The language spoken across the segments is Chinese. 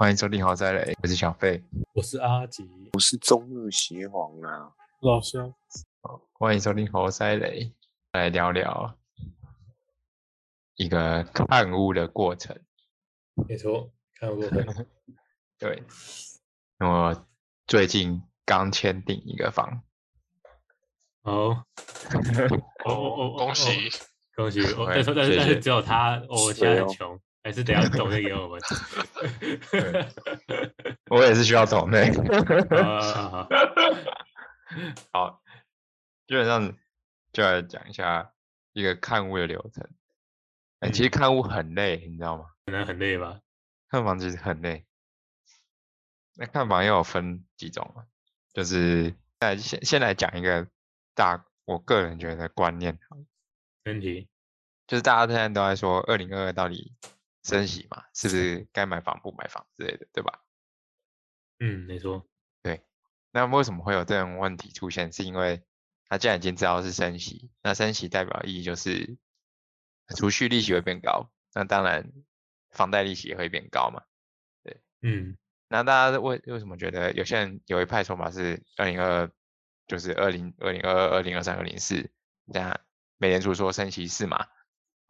欢迎收听豪宅雷，我是小费，我是阿吉，我是中日协皇啊，老乡，欢迎收听豪宅雷，来聊聊一个看屋的过程。没错，看过的，对，我最近刚签订一个房，哦，哦哦哦，恭喜！恭喜！但是但是只有他，哦我现在穷，还是等下抖内给我们。我也是需要投内。啊好 基本上就来讲一下一个看屋的流程。哎、其实嗯看屋很累，你知道吗？可能很累吧？看房其实很累。那看房又有分几种嘛？就是来，先先来讲一个大，我个人觉得观念问题，就是大家现在都在说二零二二到底升息嘛，是不是该买房不买房之类的，对吧？嗯，没错，对那为什么会有这种问题出现？是因为他既然已经知道是升息，那升息代表意义就是储蓄利息会变高，那当然房贷利息也会变高嘛。对嗯那大家为为什么觉得有些人有一派说法是二零二，就是二零二零二二、二零二三、二零四，这样美联储说升息四嘛，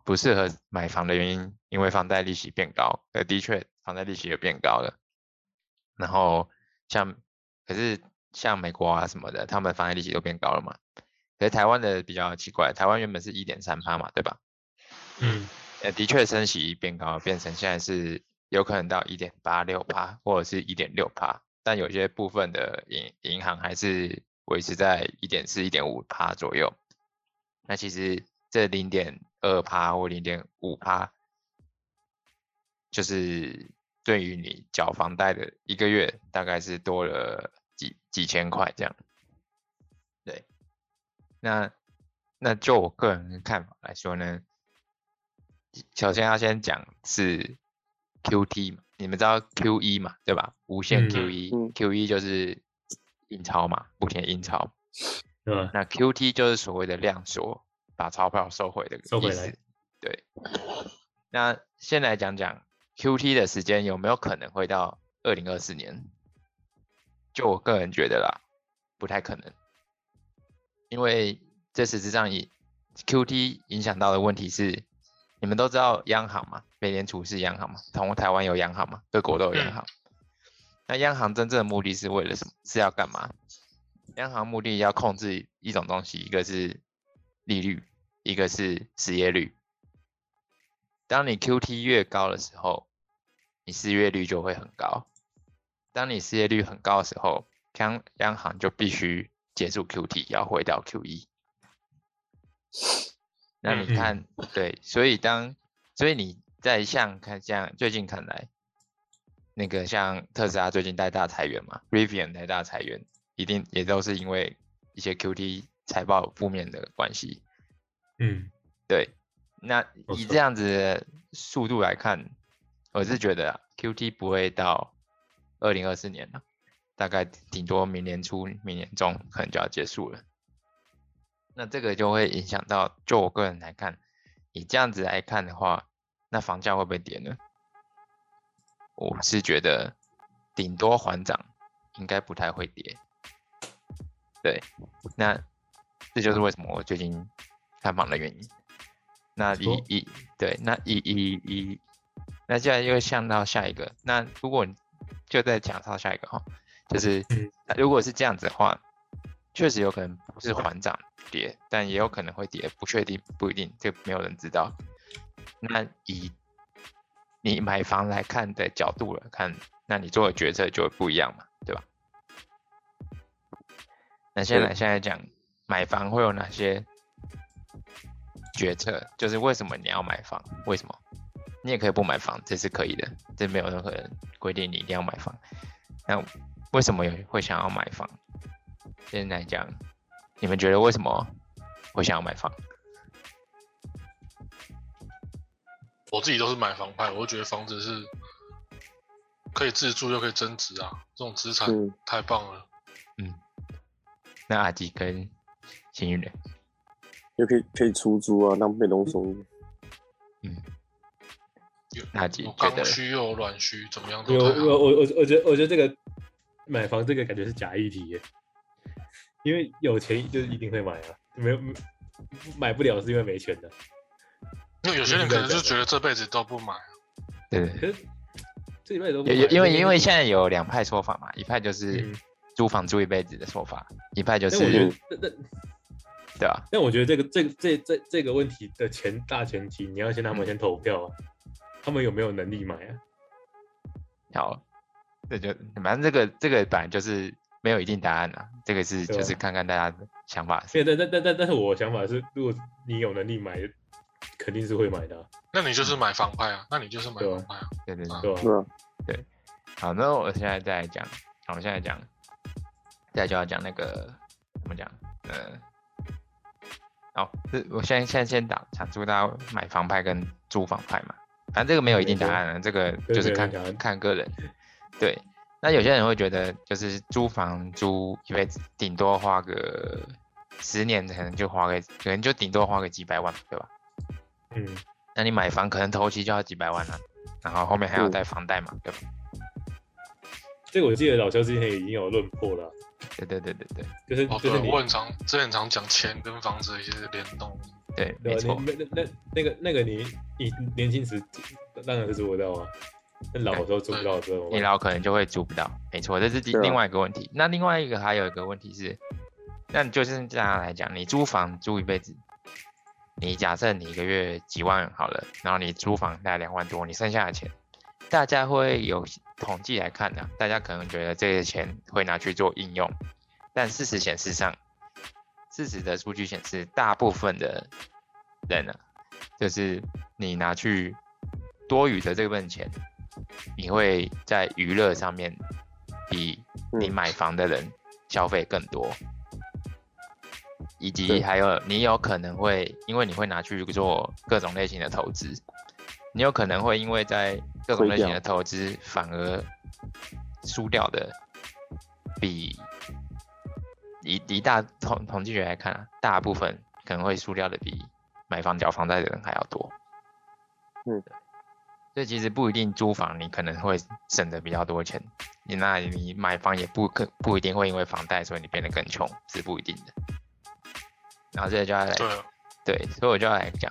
不适合买房的原因，因为房贷利息变高，呃，的确房贷利息也变高了。然后像可是像美国啊什么的，他们房贷利息都变高了嘛。可是台湾的比较奇怪，台湾原本是一点三趴嘛，对吧？嗯呃，的确升息变高，变成现在是有可能到一点八六趴或者是一点六趴，但有些部分的银银行还是维持在一点四、一点五趴左右。那其实这零点二趴或零点五趴，就是对于你缴房贷的一个月大概是多了几几千块这样。对，那那就我个人的看法来说呢，首先要先讲是 QT 嘛，你们知道 QE 嘛，对吧？无限嗯 QE，QE、嗯 QE 就是印钞嘛，不停地印钞。对吧？那 QT 就是所谓的量缩，把钞票收回的意思收回来。对。那先来讲讲 QT 的时间有没有可能会到二零二四年？就我个人觉得啦，不太可能，因为这实质上以 QT 影响到的问题是，你们都知道央行嘛，美联储是央行嘛，同台湾有央行嘛，各国都有央嗯行。那央行真正的目的是为了什么？是要干嘛？央行目的要控制一种东西，一个是利率，一个是失业率。当你 QT 越高的时候，你失业率就会很高。当你失业率很高的时候，央央行就必须结束 QT，要回到 QE。那你嗯看，对，所以当所以你在像看像最近看来，那个像特斯拉最近带大裁员嘛，Rivian 带大裁员，一定也都是因为一些 QT 财报负面的关系。嗯对，那以这样子的速度来看，我是觉得啊 QT 不会到二零二四年了，大概顶多明年初、明年中可能就要结束了。那这个就会影响到，就我个人来看，以这样子来看的话，那房价会不会跌呢？我是觉得顶多缓涨，应该不太会跌。对，那这就是为什么我最近看房的原因。那没错以以对，那以以以，那接下来又想到下一个，那如果就再讲到下一个哈，就是如果是这样子的话，确实有可能不是缓涨跌，但也有可能会跌，不确定，不一定，这没有人知道。那以你买房来看的角度来看，那你做的决策就会不一样嘛，对吧？那现在对现在讲买房会有哪些决策？就是为什么你要买房？为什么？你也可以不买房，这是可以的，这没有任何人规定你一定要买房。那为什么有会想要买房？现在讲，你们觉得为什么会想要买房？我自己都是买房派，我就觉得房子是可以自住又可以增值啊，这种资产嗯太棒了。嗯那阿吉跟幸运人，又可以可以出租啊，当被动收入。有那几有觉得刚需又有软需，怎么样都有我。我我我觉得我觉得这个买房这个感觉是假议题耶，因为有钱就是一定会买啊，没有买不了是因为没钱的。那有些人可能就觉得这辈子都不买，对对可是这礼拜都不有有买那因为因为现在有两派说法嘛，一派就是嗯租房租一辈子的说法，一派就是那那对啊，但我觉得这个这个这这这个问题的前大前提，你要先他们先投票啊，他们有没有能力买啊？好，这就反正这个这个本来就是没有一定答案啊，这个是就是看看大家的想法。因为但但但但但是我想法是，如果你有能力买，肯定是会买的啊、那你就是买房派啊，那你就是买对啊房派啊。对对对。啊对？好，那我现在再来讲，好，我现在讲，再来就要讲那个怎么讲？呃，好，这我现在现在先打阐述大家买房派跟租房派嘛，反正这个没有一定答案了，这个就是看看个人。对，那有些人会觉得，就是租房租一辈子，顶多花个十年，可能就花个，可能就顶多花个几百万，对吧？嗯，那你买房可能头期就要几百万了、然后后面还要嗯贷房贷嘛，对吧？这个我记得老肖之前已经有论破了啊，对对对对对就是哦，对，就是你我很常之前很常讲钱跟房子的一些联动。对，对吧？没错。你那那那个那个你你年轻时当然是做得到啊，那老的时候做不到的时候，你老可能就会租不到，没错，这是第对啊另外一个问题。那另外一个还有一个问题是，那就是这样来讲，你租房租一辈子，你假设你一个月几万好了，然后你租房大概两万多，你剩下的钱，大家会有统计来看呢、大家可能觉得这些钱会拿去做应用，但事实显示上，事实的数据显示，大部分的人呢、就是你拿去多余的这份钱，你会在娱乐上面比你嗯买房的人消费更多，以及还有你有可能会因为你会拿去做各种类型的投资，你有可能会因为在各种类型的投资反而输掉的比以以大统统计学来看啊，大部分可能会输掉的比买房缴房贷的人还要多。嗯，所以其实不一定租房你可能会省的比较多钱，你那你买房也不可不一定会因为房贷所以你变得更穷，是不一定的。然后这个就要来对，所以我就要来讲，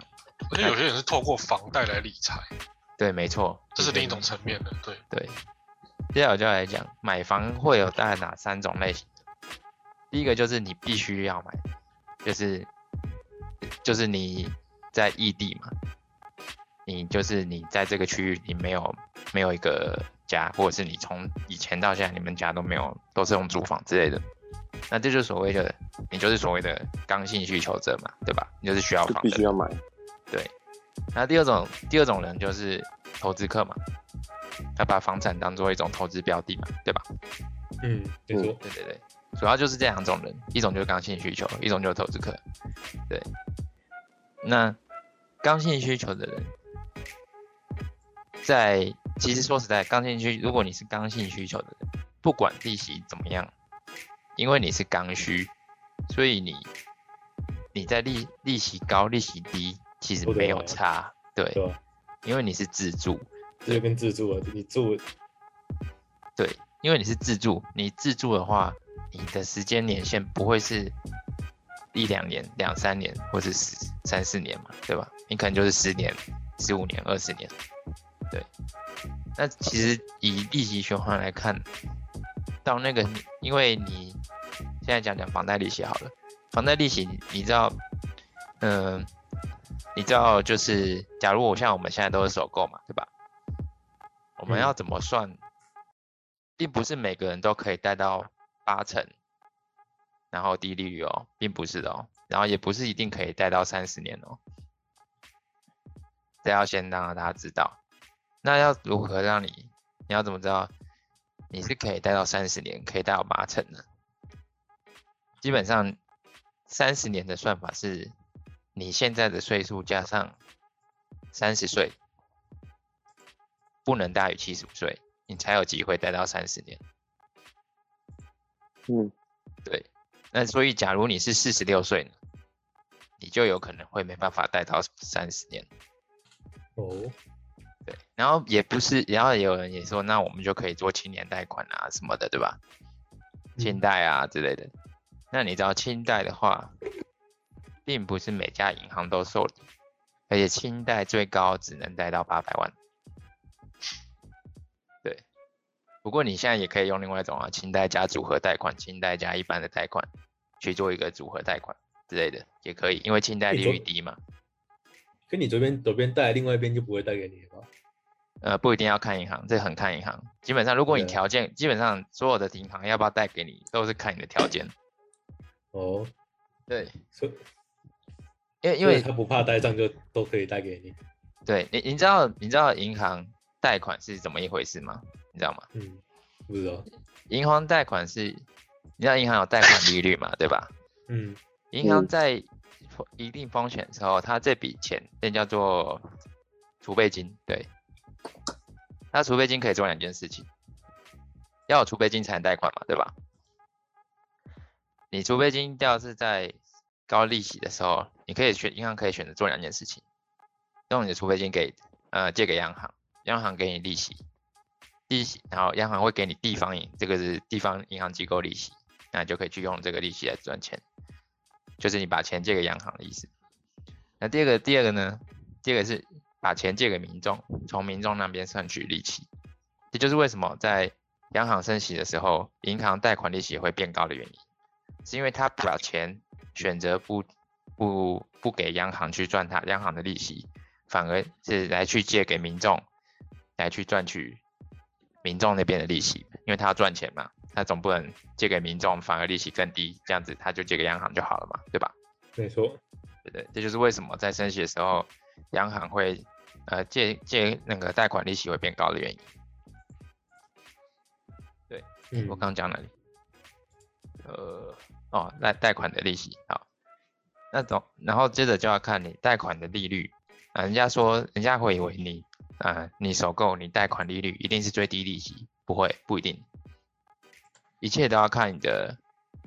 而且有些人是透过房贷来理财，对，没错，这是另一种嗯层面的。对，对，接下来我就要来讲买房会有大概哪三种类型。第一个就是你必须要买，就是就是你在异地嘛，你就是你在这个区域你没有没有一个家，或者是你从以前到现在你们家都没有都是用租房之类的，那这就是所谓的你就是所谓的刚性需求者嘛，对吧？你就是需要房的。必须要买。对，那第二种第二种人就是投资客嘛，他把房产当做一种投资标的嘛，对吧？嗯，没错，对对对，主要就是这两种人，一种就是刚性需求，一种就是投资客。对，那刚性需求的人，在其实说实在，刚性需，如果你是刚性需求的人，不管利息怎么样，因为你是刚需，所以你你在利利息高、利息低，其实没有差。对？因为你是自住，这就跟自住啊，你住对，因为你是自住，你自住的话，你的时间年限不会是一两年、两三年，或是十三四年嘛，对吧？你可能就是十年、十五年、二十年，对。那其实以利息循环来看，到那个，因为你现在讲讲房贷利息好了，房贷利息你你知道，嗯、你知道就是，假如我像我们现在都是首购嘛，对吧？我们嗯要怎么算？并不是每个人都可以贷到八成，然后低利率哦，并不是的哦，然后也不是一定可以贷到三十年哦，这要先让大家知道。那要如何让你？你要怎么知道你是可以贷到三十年，可以贷到八成呢？基本上三十年的算法是你现在的岁数加上三十岁，不能大于七十五岁，你才有机会贷到三十年。嗯，对，那所以假如你是四十六岁呢，你就有可能会没办法贷到三十年。哦，对，然后也不是，然后也有人也说，那我们就可以做青年贷款啊什么的，对吧？清贷啊之类的。那你知道清贷的话，并不是每家银行都受理，而且清贷最高只能贷到八百万。对，不过你现在也可以用另外一种啊，清贷加组合贷款，清贷加一般的贷款去做一个组合贷款之类的，也可以，因为清贷利率低嘛。跟你左边左边贷，另外一边就不会贷给你了吗？呃，不一定要看银行，这很看银行。基本上，如果你条件，基本上所有的银行要不要贷给你，都是看你的条件。哦，对，因为因为他不怕贷账就都可以贷给你。对你你知道你知道银行贷款是怎么一回事吗？你知道吗？嗯，不知道。银行贷款是，你知道银行有贷款利率嘛，对吧？嗯银行嗯在一定风险的时候，它这笔钱那叫做储备金，对。那储备金可以做两件事情，要有储备金才能贷款嘛，对吧？你储备金要是在高利息的时候，你可以选银行可以选择做两件事情，用你的储备金给呃借给央行，央行给你利息，利息，然后央行会给你地方银，这个是地方银行机构利息，那你就可以去用这个利息来赚钱。就是你把钱借给央行的意思。那第二个，第二个呢？第二个是把钱借给民众，从民众那边算取利息。这就是为什么在央行升息的时候，银行贷款利息会变高的原因，是因为他把钱选择不不不给央行去赚它央行的利息，反而是来去借给民众，来去赚取民众那边的利息，因为他要赚钱嘛，他总不能借给民众反而利息更低，这样子他就借给央行就好了嘛，对吧？没错。对对，这就是为什么在升息的时候，央行会呃借借那个贷款利息会变高的原因。嗯我刚讲哪里？呃，哦，贷贷款的利息好，那种然后接着就要看你贷款的利率啊、人家说人家会以为你啊、你首购你贷款利率一定是最低利息，不会不一定，一切都要看你的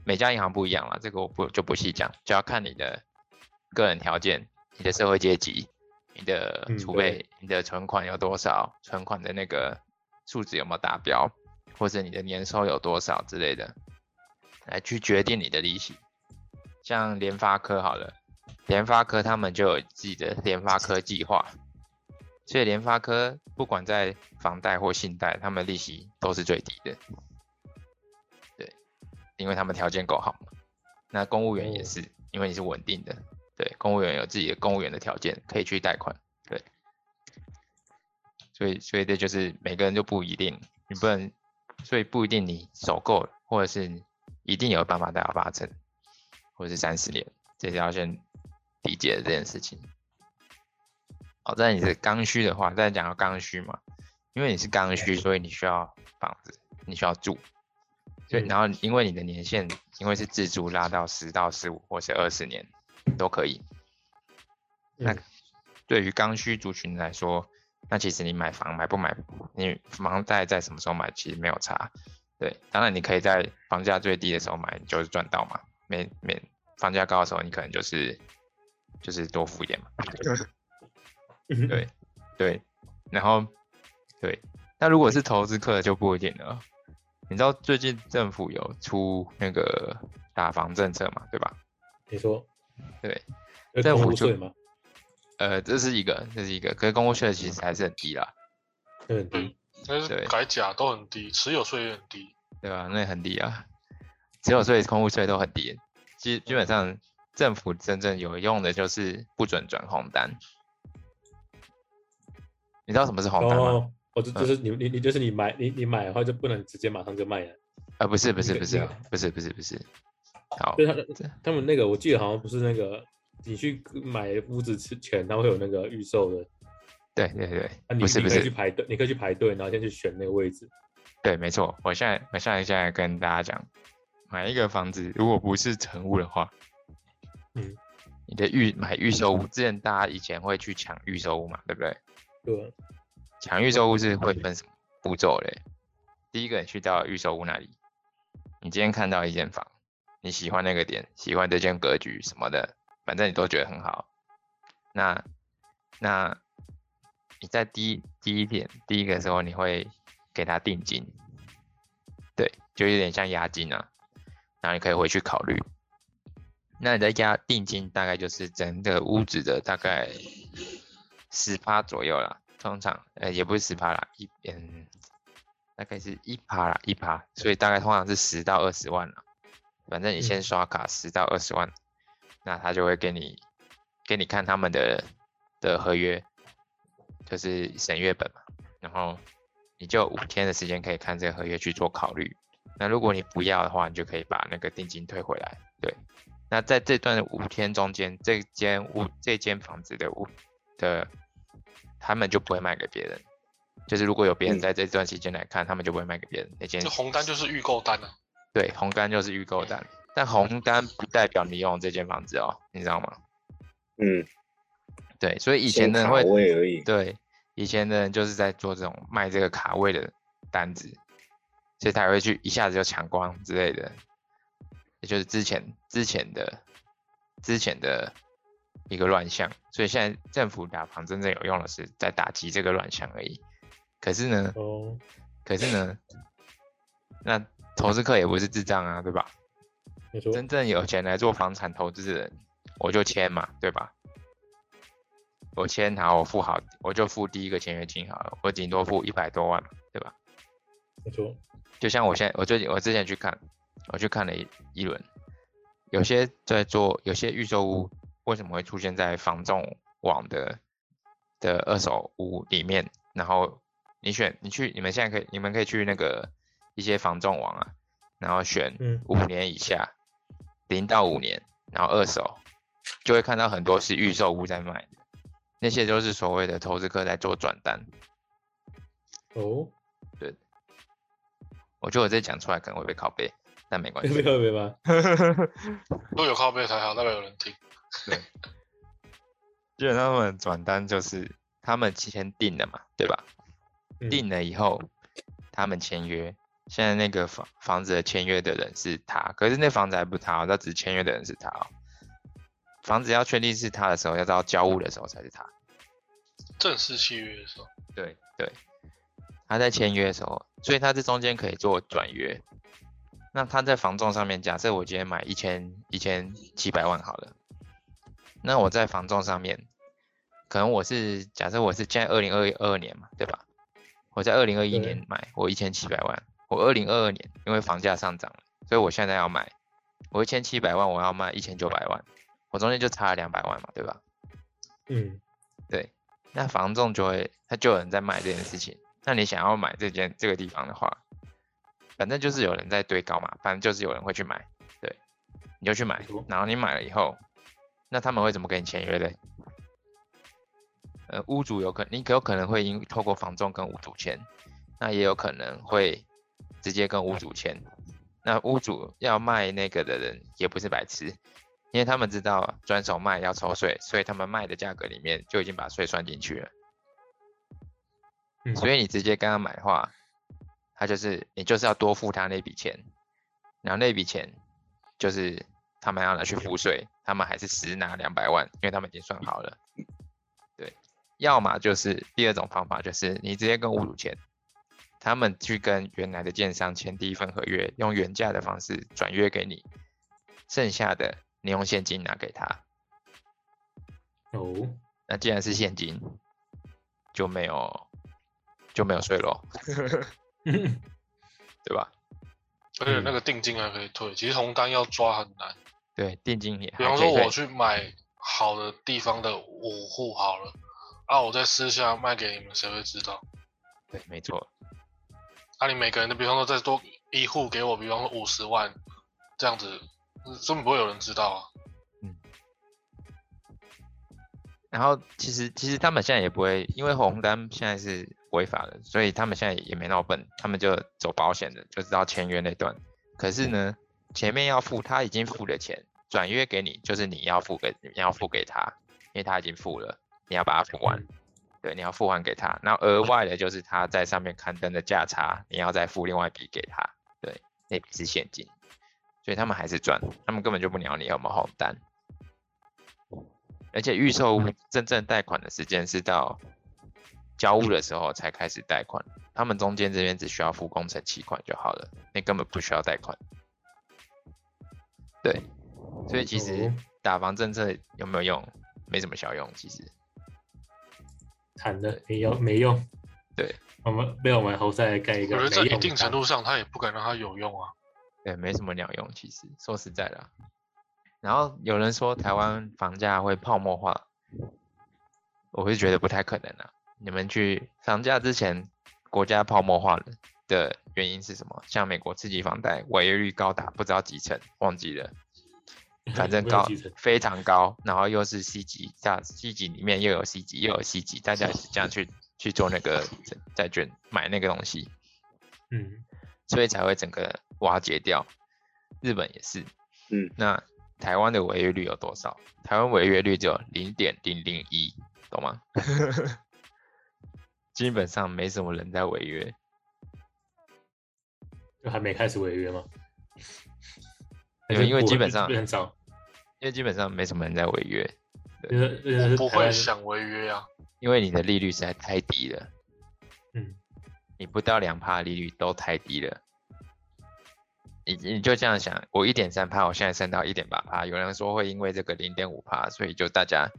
每家银行不一样了，这个我不就不细讲，就要看你的个人条件、你的社会阶级、你的嗯储备、你的存款有多少、存款的那个数值有没有达标，或者你的年收有多少之类的，来去决定你的利息。像联发科好了，联发科他们就有自己的联发科计划，所以联发科不管在房贷或信贷，他们利息都是最低的。对，因为他们条件够好嘛。那公务员也哦是，因为你是稳定的，对，公务员有自己的公务员的条件可以去贷款，对。所以，所以这就是每个人就不一定，你不能，所以不一定你首购或者是一定有办法贷到八成，或者是三十年，这是要先理解的这件事情。好，在你是刚需的话，再讲到刚需嘛，因为你是刚需，所以你需要房子，你需要住，所以嗯然后因为你的年限因为是自住拉到十到十五或是二十年都可以，那嗯对于刚需族群来说，那其实你买房买不买，你房贷在什么时候买其实没有差。对，当然你可以在房价最低的时候买，你就是赚到嘛。没没房价高的时候，你可能就是就是多付一点嘛。对对，然后对，那如果是投资客就不一定了。你知道最近政府有出那个打房政策嘛，对吧？你说对，有政府就公务税吗？呃，这是一个，这是一个，可是公共税其实还是很低啦，会很低。但是对改甲都很低，持有税也很低。对吧？那很低啊，持有税、空屋税都很低。基基本上政府真正有用的就是不准转红单。你知道什么是红单吗？哦，哦，这就是你你你就是你买你你买的话就不能直接马上就卖了。啊，不是不是不是不是不是不是，好对，他他们那个我记得好像不是那个你去买屋子之前，它会有那个预售的，对对对不是不你可以去，排队，你可以去排队，然后先去选那个位置。对，没错。我现在我现在现在跟大家讲，买一个房子如果不是成屋的话，嗯，你的预买预售屋，之前大家以前会去抢预售屋嘛，对不对？对啊，抢预售屋是会分什么步骤嘞？第一个，你去到预售屋那里，你今天看到一间房，你喜欢那个点，喜欢这间格局什么的，反正你都觉得很好。那那你在第一第一点第一个时候，你会给他定金，对，就有点像押金啊，然后你可以回去考虑。那你再加定金大概就是整个屋子的大概十趴左右啦，通常呃也不是十趴啦，一嗯大概是一趴啦一趴，所以大概通常是十到二十万啦。反正你先刷卡十到二十万，那他就会给你给你看他们的的合约，就是审阅本嘛，然后你就五天的时间可以看这个合约去做考虑。那如果你不要的话，你就可以把那个定金退回来。对，那在这段五天中间，这间屋这间房子的屋的，他们就不会卖给别人。就是如果有别人嗯在这段期间来看，他们就不会卖给别人那间就红单就是预购单啊。对，红单就是预购单，但红单不代表你拥有这间房子哦，你知道吗？嗯，对，所以以前的人会，位而已。对，以前的人就是在做这种卖这个卡位的单子，所以才会去一下子就抢光之类的，也就是之前之前的之前的一个乱象，所以现在政府打房真正有用的是在打击这个乱象而已。可是呢，哦，可是呢，那投资客也不是智障啊，对吧？真正有钱来做房产投资的人，我就签嘛，对吧？我签好，我付好，我就付第一个签约金好了，我顶多付一百多万嘛，对吧？没错，就像我现在，我最近我之前去看，我去看了一一轮，有些在做，有些预售屋为什么会出现在房仲网的的二手屋里面？然后你选，你去，你们现在可以，你们可以去那个一些房仲网啊，然后选嗯。五年以下，零到五年，然后二手，就会看到很多是预售屋在卖的，那些都是所谓的投资客在做转单。哦，我觉得我这讲出来可能会被拷贝，但没关系。没有没有吧？都有靠背才好，代表有人听。基本上他们转单就是他们先定的嘛，对吧？嗯定了以后，他们签约。现在那个房房子的签约的人是他，可是那房子还不是他哦，他只签约的人是他哦。房子要确定是他的时候，要到交屋的时候才是他。正式契约的时候，对对，他在签约的时候，所以他这中间可以做转约。那他在房仲上面，假设我今天买一千一千七百万好了，那我在房仲上面，可能我是假设我是现在二零二二年嘛，对吧？我在二零二一年买，我一千七百万，我二零二二年因为房价上涨了，所以我现在要买，我一千七百万我要卖一千九百万，我中间就差了两百万嘛，对吧？嗯，对那房仲就会，他就有人在卖这件事情。那你想要买这间这个地方的话，反正就是有人在堆高嘛，反正就是有人会去买，对，你就去买，然后你买了以后，那他们会怎么跟你签约嘞？呃，屋主有可你有可能会因透过房仲跟屋主签，那也有可能会直接跟屋主签。那屋主要卖那个的人也不是白痴，因为他们知道转手卖要抽税，所以他们卖的价格里面就已经把税算进去了。嗯所以你直接跟他买的话，他就是你就是要多付他那笔钱，然后那笔钱就是他们要拿去付税，他们还是实拿两百万，因为他们已经算好了。对，要么就是第二种方法，就是你直接跟屋主签，他们去跟原来的建商签第一份合约，用原价的方式转约给你，剩下的你用现金拿给他。哦，那既然是现金，就没有就没有税喽，对吧？而且那个定金还可以退。其实红单要抓很难。对，定金也比方说我去买好的地方的五户好了，啊，我在私下卖给你们，谁会知道？对，没错，啊，你每个人的，比方说再多一户给我，比方说五十万，这样子，嗯根本不会有人知道啊。然后其实其实他们现在也不会，因为红单现在是违法的，所以他们现在也没那么笨，他们就走保险的，就知道签约那段。可是呢，前面要付他已经付的钱，转约给你，就是你要付给你要付给他，因为他已经付了，你要把它付完。对，你要付还给他，然后额外的就是他在上面刊登的价差，你要再付另外一笔给他，对，那笔是现金，所以他们还是赚，他们根本就不鸟你有没有红单，而且预售屋真正贷款的时间是到交屋的时候才开始贷款，他们中间这边只需要付工程期款就好了，那根本不需要贷款。对，所以其实哦打房政策有没有用？没什么效用，其实。谈的没用没用。对，我们被我们侯赛盖一个我觉得在一定程度上，他也不敢让他有用啊。对，没什么鸟用，其实说实在的啊、然后有人说台湾房价会泡沫化，我会觉得不太可能啊。你们去房价之前，国家泡沫化了的原因是什么？像美国刺激房贷，违约率高达不知道几成，忘记了，反正高非常高，然后又是 C 级，大 C 级里面又有 C 级，又有 C 级，大家是这样去去做那个债债券买那个东西，嗯，所以才会整个瓦解掉。日本也是，嗯，那台湾的违约率有多少？台湾违约率只有零点零零一，懂吗？基本上没什么人在违约，就还没开始违约吗？因为基本上很少，因为基本上没什么人在违约，我不会想违约啊。因为你的利率实在太低了，嗯，你不到两趴利率都太低了。你你就这样想，我一点三趴，我现在升到一点八趴，有人说会因为这个零点五趴，所以就大家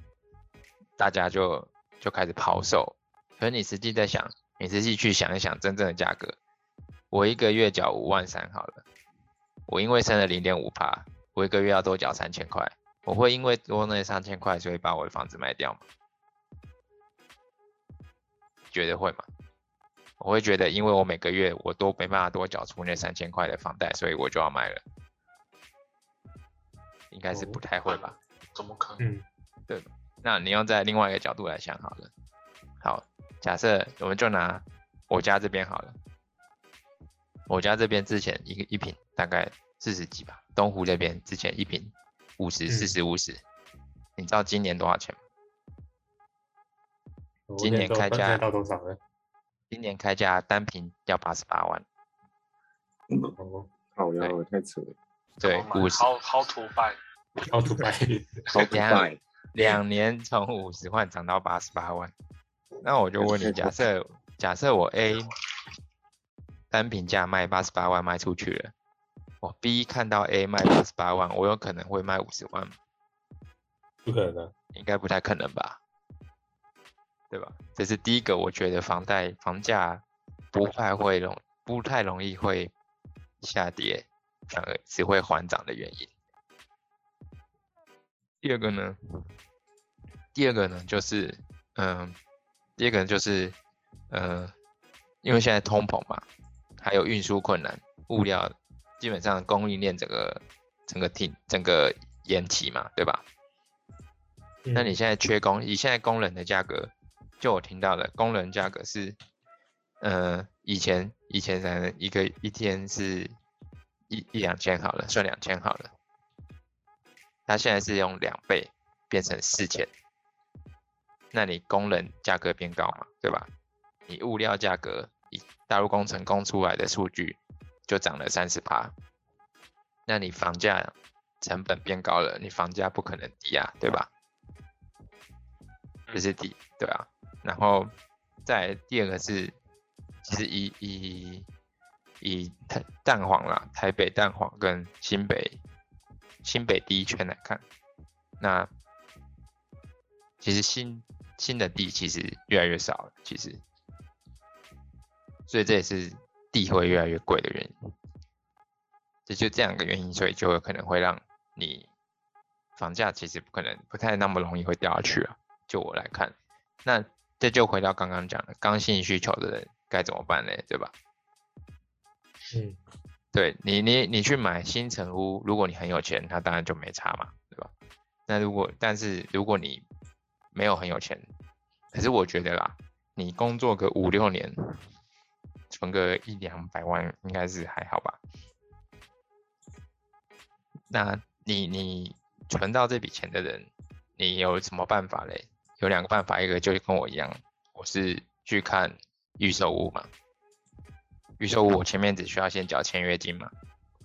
大家就就开始抛售。可是你实际在想，你实际去想一想真正的价格，我一个月缴五万三好了，我因为升了零点五趴，我一个月要多缴三千块，我会因为多那三千块，所以把我的房子卖掉吗？觉得会吗？我会觉得，因为我每个月我都没办法多缴出那三千块的房贷，所以我就要卖了。应该是不太会吧？怎么可能？嗯那你用在另外一个角度来想好了。好，假设我们就拿我家这边好了，我家这边之前一个一平大概四十几吧，东湖这边之前一平五十、嗯四十、五十，你知道今年多少钱吗？今年开价在到多少了？今年开价单瓶要八十八万，哦，好呀，太扯了，对，五十好好土拜，超土白，好可两拜，两年从五十万涨到八十八万，那我就问你，假设假设我 A 单品价卖八十八万卖出去了，我 B 看到 A 卖八十八万，我有可能会卖五十万吗？不可能啊！应该不太可能吧，对吧？这是第一个，我觉得房贷房价不太会容不太容易会下跌，反而只会缓涨的原因。第二个呢，第二个呢就是，嗯，第二个就是，呃，因为现在通膨嘛，还有运输困难，物料基本上供应链整个整个停整个延期嘛，对吧？那你嗯现在缺工，以现在工人的价格，就我听到的工人价格是，呃，以前以前可能一个一天是一一两千好了，算两千好了，他现在是用两倍变成四千，那你工人价格变高嘛，对吧？你物料价格以大陆工程供出来的数据就涨了三十趴，那你房价成本变高了，你房价不可能低啊，对吧？这是第对啊，然后再第二个是，其实以以以台蛋黄啦，台北蛋黄跟新北新北第一圈来看，那其实新新的地其实越来越少了，其实，所以这也是地会越来越贵的原因。这就这两个原因，所以就有可能会让你房价其实不可能不太那么容易会掉下去啊。就我来看，那这就回到刚刚讲的刚性需求的人该怎么办呢？对吧？嗯，对你，你你去买新城屋，如果你很有钱，那当然就没差嘛，对吧？那如果但是如果你没有很有钱，可是我觉得啦，你工作个五六年，存个一两百万应该是还好吧？那你你存到这笔钱的人，你有什么办法嘞？有两个办法，一个就是跟我一样，我是去看预售屋嘛。预售屋我前面只需要先缴签约金嘛，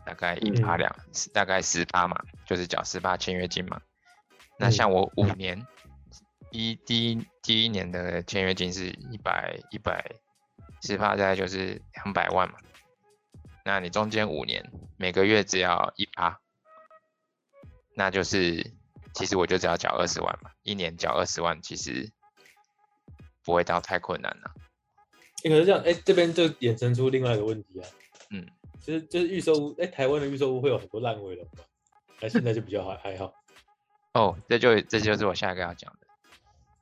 大概一趴嗯两，大概十趴嘛，就是缴十趴签约金嘛。那嗯像我五年，一第一第一年的签约金是一百一百十趴，大概就是两百万嘛。那你中间五年每个月只要一趴，那就是其实我就只要缴二十万嘛，一年缴二十万，其实不会到太困难了。欸可是这样，哎、这边就衍生出另外一个问题啊，嗯，就是就是预售屋，哎、台湾的预售屋会有很多烂尾楼吗？那现在就比较还还好。哦，这就这就是我下一个要讲的。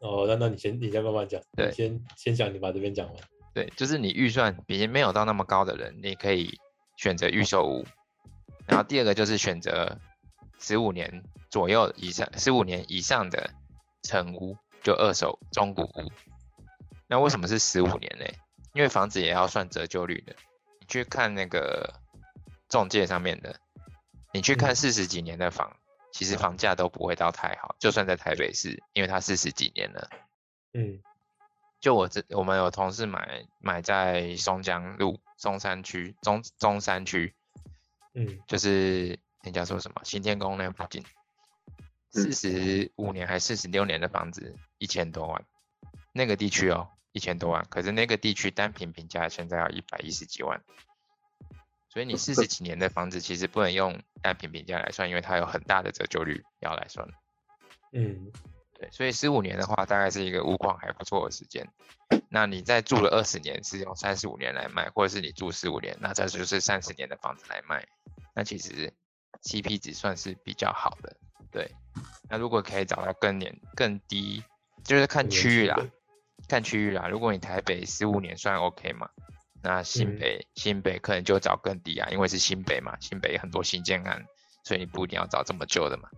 哦，那那你先你先慢慢讲，对先先讲，你把这边讲完。对，就是你预算比没有到那么高的人，你可以选择预售屋。然后第二个就是选择十五年左右以上、十五年以上的成屋，就二手中古屋。那为什么是十五年呢？因为房子也要算折旧率的。你去看那个中介上面的，你去看嗯四十几年的房，其实房价都不会到太好，就算在台北市，因为它四十几年了。嗯就我这我们有同事买买在松江路松山区中中山区，嗯就是那叫做什么新天宫那附近，四十五年还四十六年的房子一千多万，那个地区哦一千多万，可是那个地区单平评价现在要一百一十几万，所以你四十几年的房子其实不能用单平评价来算，因为它有很大的折旧率要来算。嗯对，所以十五年的话，大概是一个屋况还不错的时间。那你再住了二十年，是用三十五年来卖，或者是你住十五年，那这就是三十年的房子来卖。那其实 CP 值算是比较好的。对，那如果可以找到更年更低，就是看区域啦，看区域啦。如果你台北十五年算 OK 嘛，那新嗯北、新北可能就找更低啊，因为是新北嘛，新北很多新建案，所以你不一定要找这么旧的嘛。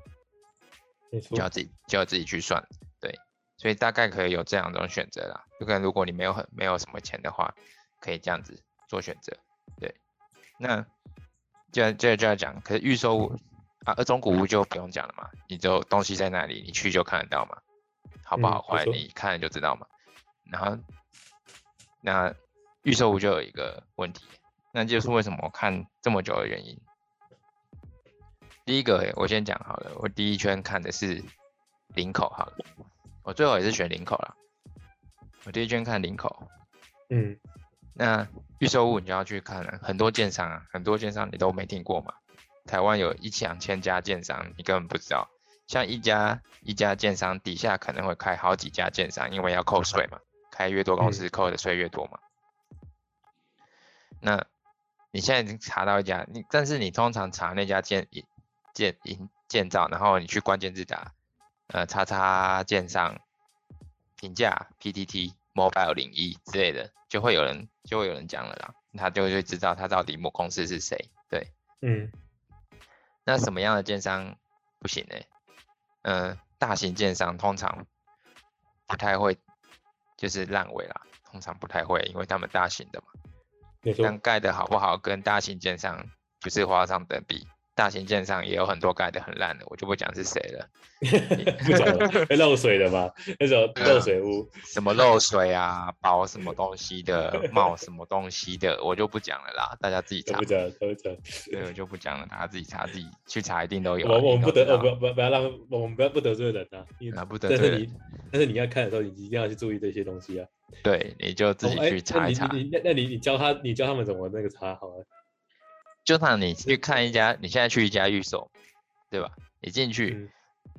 就。要自己就要自己去算，对，所以大概可以有这两种选择啦。就跟如果你没有很没有什么钱的话，可以这样子做选择，对。那就要就要就要讲，可是预售屋啊，二中古屋就不用讲了嘛，你就东西在那里，你去就看得到嘛，好不嗯好坏、你看了就知道嘛。然后那预售屋就有一个问题，那就是为什么我看这么久的原因。第一个，我先讲好了，我第一圈看的是林口好了，我最后也是选林口了。我第一圈看林口，嗯那预售屋你就要去看了，很多建商啊，很多建商你都没听过嘛。台湾有一两千家建商，你根本不知道。像一家一家建商底下可能会开好几家建商，因为要扣税嘛，开越多公司扣的税越多嘛。那你现在已经查到一家，你但是你通常查那家建建营建造，然后你去关键字打，呃，叉叉建商评价 PTT Mobile 零一之类的，就会有人就会有人讲了啦，他就会知道他到底母公司是谁。对，嗯那什么样的建商不行呢？嗯、大型建商通常不太会，就是烂尾啦，通常不太会，因为他们大型的嘛。但盖的好不好跟大型建商不是画上等比，大型舰上也有很多盖的很烂的，我就不讲是谁了。不讲了，会漏水的嘛？那种漏水屋。什么漏水啊，包什么东西的，冒什么东西的，我就不讲了啦，大家自己查不。讲，不讲。对，我就不讲了，大家自己查，自己去查，一定都有啊。我我们不得，我不要不要让我们不要不得罪人啊！啊，不得但是你罪人。但是你要看的时候，你一定要去注意这些东西啊。对，你就自己去查一查那。你你那那你你教他，你教他们怎么那个查好了。就像你去看一家，你现在去一家预售，对吧？你进去，嗯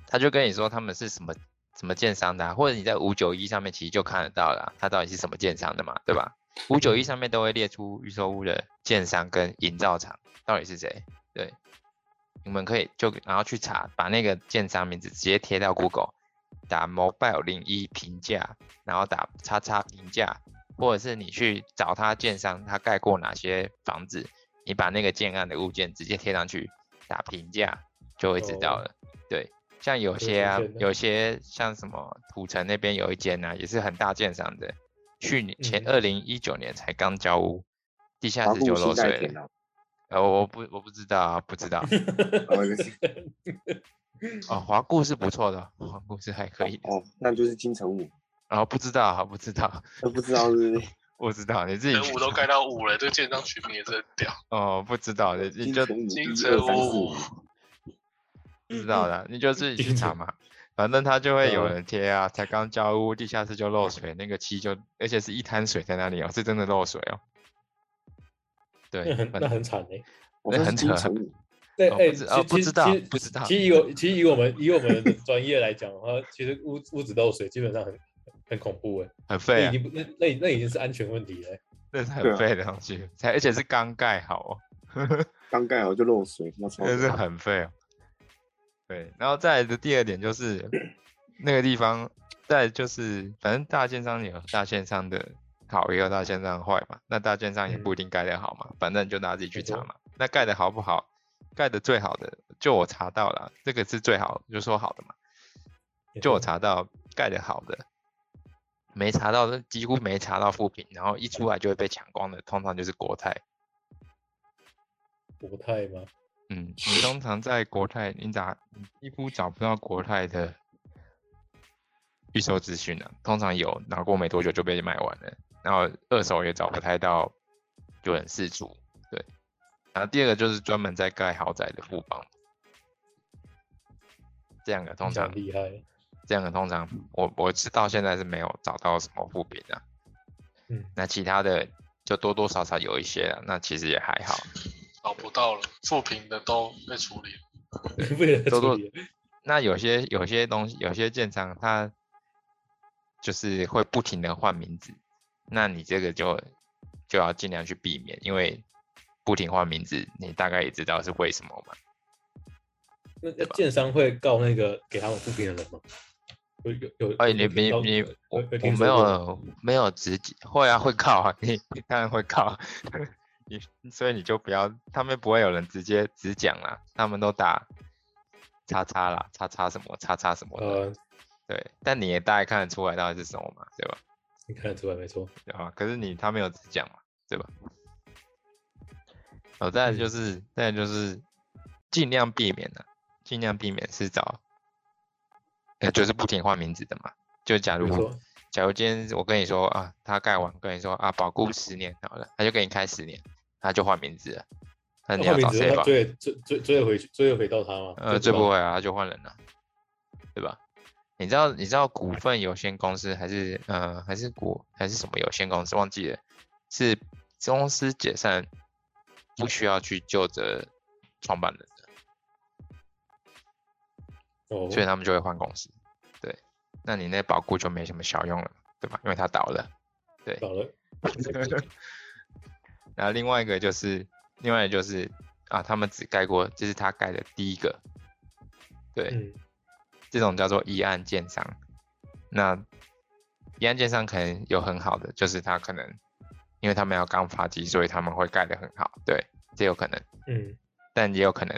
他就跟你说他们是什么什么建商的、啊，或者你在五九一上面其实就看得到了啊，他到底是什么建商的嘛，对吧？五九一上面都会列出预售屋的建商跟营造厂到底是谁，对，你们可以就然后去查，把那个建商名字直接贴到 Google，打 Mobile 零一评价，然后打叉叉评价，或者是你去找他建商，他盖过哪些房子，你把那个建案的物件直接贴上去，打评价就会知道哦了。对，像有些啊有些像什么土城那边有一间啊，也是很大建商的，去年前嗯二零一九年才刚交屋，地下室就固漏水了呃，我不我不知道啊，不知道。哦华固是不错的，华固是还可以的。哦，那就是金城武，然后不知道啊，不知道，都不知道是不是不知道，你自己五都盖到五了，这个建商取名也真屌。哦，不知道的，你就金城五，不知道的，你就自己去查嘛。反正他就会有嗯人贴啊，才刚交屋，地下室就漏水，那个漆就，而且是一滩水在那里哦，是真的漏水哦。对那，很反那很惨哎。那很扯 对，哎，其不知道不知道其实以我其实以我们以我们的专业来讲的话，其实屋屋子漏水基本上很很恐怖哎，那很废啊已，经不那那那已经是安全问题了欸。那是很废的东西，才而且是刚盖好哦。刚盖好就漏水，那 是很废哦。对，然后再来的第二点就是那个地方，再就是反正大建商有大建商的好，也有大建商坏嘛。那大建商也嗯不一定盖得好嘛，反正就大家自己去查嘛。那盖的好不好？盖的最好的，就我查到了，这个是最好，就说好的嘛。就我查到盖的好的，没查到的几乎没查到副品，然后一出来就会被抢光的，通常就是国泰。国泰吗？嗯，你通常在国泰，你找你几乎找不到国泰的预售资讯了。通常有，拿过没多久就被卖完了，然后二手也找不太到有人试出。对，然后第二个就是专门在盖豪宅的富邦，这两个通常常厉害。这样的通常我我是到现在是没有找到什么负评的。嗯，那其他的就多多少少有一些了，那其实也还好。找不到了，负评的都被处理了。为了多多处理那有些有些东西，有些建商它就是会不停的换名字，那你这个就就要尽量去避免，因为不停换名字，你大概也知道是为什么嘛。那那建商会告那个给他们负评的人吗？有有有。哎，你你你，我我没有没有直接会啊会靠啊，你你当然会靠，你所以你就不要，他们不会有人直接只讲啦，他们都打叉叉啦，叉叉什么叉叉什么的，呃，对，但你也大概看得出来到底是什么嘛，对吧？你看得出来没错。对吧？可是你他没有只讲嘛，对吧？哦，再来就嗯是，再来就是尽量避免的、尽量避免是找，呃，就是不停换名字的嘛。就假如假如今天我跟你说啊，他盖完跟你说啊，保固十年好了，他就给你开十年，他就换名字了。那你要找谁保？他追追追回去，追得回到他吗？呃，追不回啊，他就换人了，对吧？你知道你知道股份有限公司还是呃还是股还是什么有限公司忘记了，是公司解散不需要去就责创办人的，哦，所以他们就会换公司。对，那你那保固就没什么效用了，对吧？因为它倒了。对倒了。然后另外一个就是，另外一个就是啊，他们只盖过，这是他盖的第一个，对，嗯，这种叫做一案建商。那一案建商可能有很好的，就是他可能因为他们要刚发机，所以他们会盖得很好，对，这有可能，嗯，但也有可能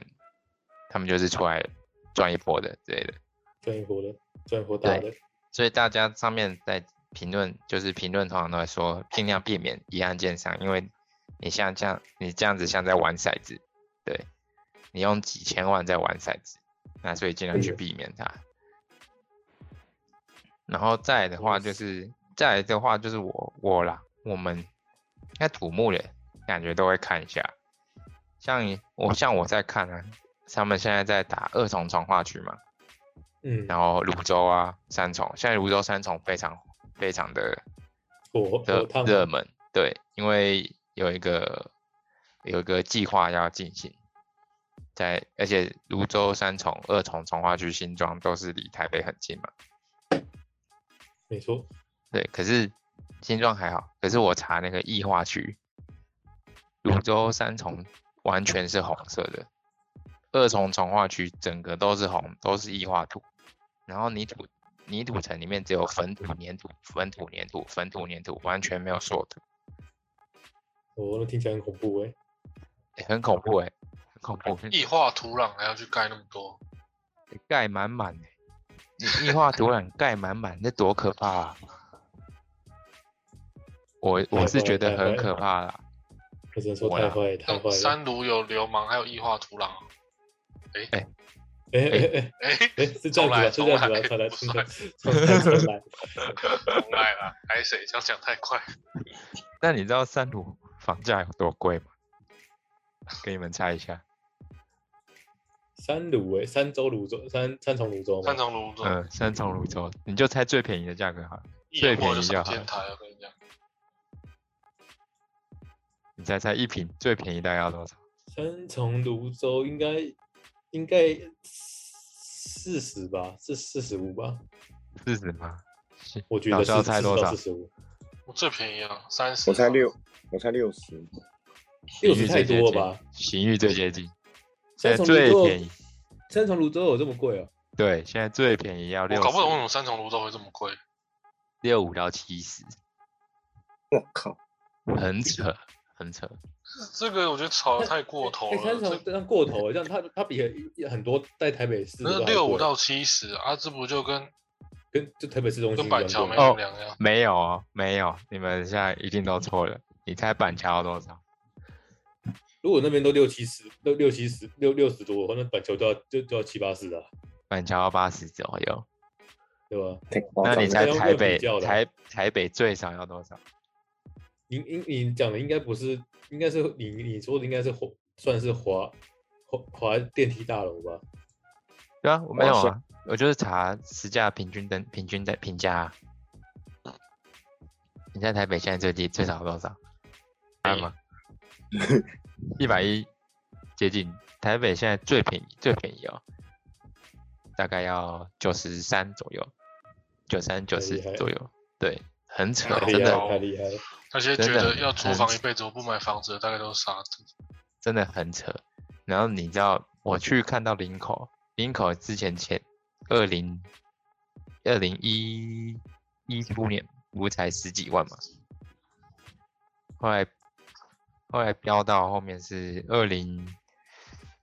他们就是出来赚一波的之类的。赚一波的，赚一波大的。所以大家上面在评论，就是评论通常都会说，尽量避免一案建商，因为你像这样，你这样子像在玩骰子，对，你用几千万在玩骰子，那所以尽量去嗯避免它。然后再来的话就是，再来的话就是我我啦，我们应该土木的感觉都会看一下，像你我像我在看啊，他们现在在打二重重化区嘛，嗯，然后泸州啊、三重，现在泸州三重非常非常的火热火烫热门，对，因为有一个有一个计划要进行，在而且泸州、三重、二重、重化区、新庄都是离台北很近嘛，没错。对，可是新庄还好，可是我查那个异化区，泸州、三重完全是红色的，二重重化区整个都是红，都是异化土，然后泥土泥土层里面只有粉土、粘土、粉土、粘土、粉土、粘土，完全没有塑土，哦，那听起来很恐怖哎。欸很恐怖哎、很恐怖，异化土壤还要去盖那么多，盖满满的，你异化土壤盖满满，那多可怕啊！我我是觉得很可怕啦。我只能说太坏太坏像了。三卢有流氓，还有异化土壤哦。哎哎哎哎哎，哎，是这样子吧？是这样子吧？重来不传来算传来。重来了，还谁？这样讲太快。那你知道三鲁房价有多贵吗？给你们猜一下，三泸诶，三州泸州，三三重泸州嘛三，重泸州，嗯，三重泸州，你就猜最便宜的价格好了。最便宜就好上天台，我跟你讲，你猜猜一瓶最便宜大概要多少？三重泸州应该应该四十吧，是四十五吧？四十吗？我觉得是猜多少四？十五，我最便宜啊，三十，我猜六，我猜六十，六十太多吧？邢玉最接近，三现在最便宜，三重泸州有这么贵哦？对，现在最便宜要我六搞不懂为什么三重泸州会这么贵，六五到七十，我靠，很扯，很扯。这个我觉得炒的太过头了，这样过头了，这样它它比很多在台北市那六五到七十啊，这不就跟跟就台北市中心跟板桥没什哦么两样？没有啊，没有，你们现在一定都错了。你猜板桥要多少？如果那边都六七十、六六七十、六六十多的话，那板桥都要就就要七八十啊，板桥要八十左右。对吧？那你猜要要比台北台台北最少要多少？你你你讲的应该不是，应该是你你说的应该是华算是华华华电梯大楼吧？对啊，我没有啊，我就是查实价平均等平均的评价、啊。你在台北现在最低最少多少？看吗？一百一，接近。台北现在最便宜最便宜哦，大概要九十三左右，九三九四左右。对，很扯，太真的太厉害了，高太厉害了！那些觉真的得要租很房一辈子我不买房子的，大概都是傻子。真的很扯。然后你知道，我去看到林口，林口之前前二零二零一一初年不是才十几万嘛，后来后来飙到后面是二零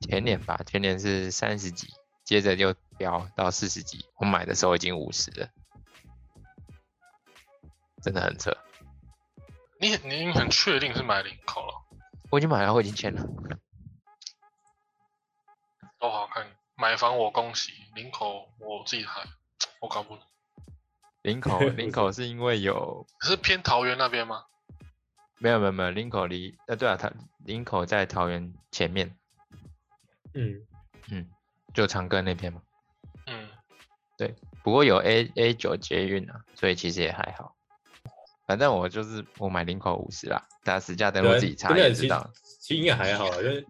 前年吧，前年是三十几，接着就飙到四十几，我买的时候已经五十了，真的很扯。你你已经很确定是买领口了，我已经买了，我已经签了。都好看。买房我恭喜，领口我自己还我搞不懂，林口林口是因为有 是偏桃园那边吗？没有没有没有，林口离呃对啊，它林口在桃园前面，嗯，嗯，就长庚那边嘛。嗯，对不过有 A A 九捷运啊，所以其实也还好。反正我就是我买零口五十啦，大家实价登录自己查也知道。其实应该还好啊，就是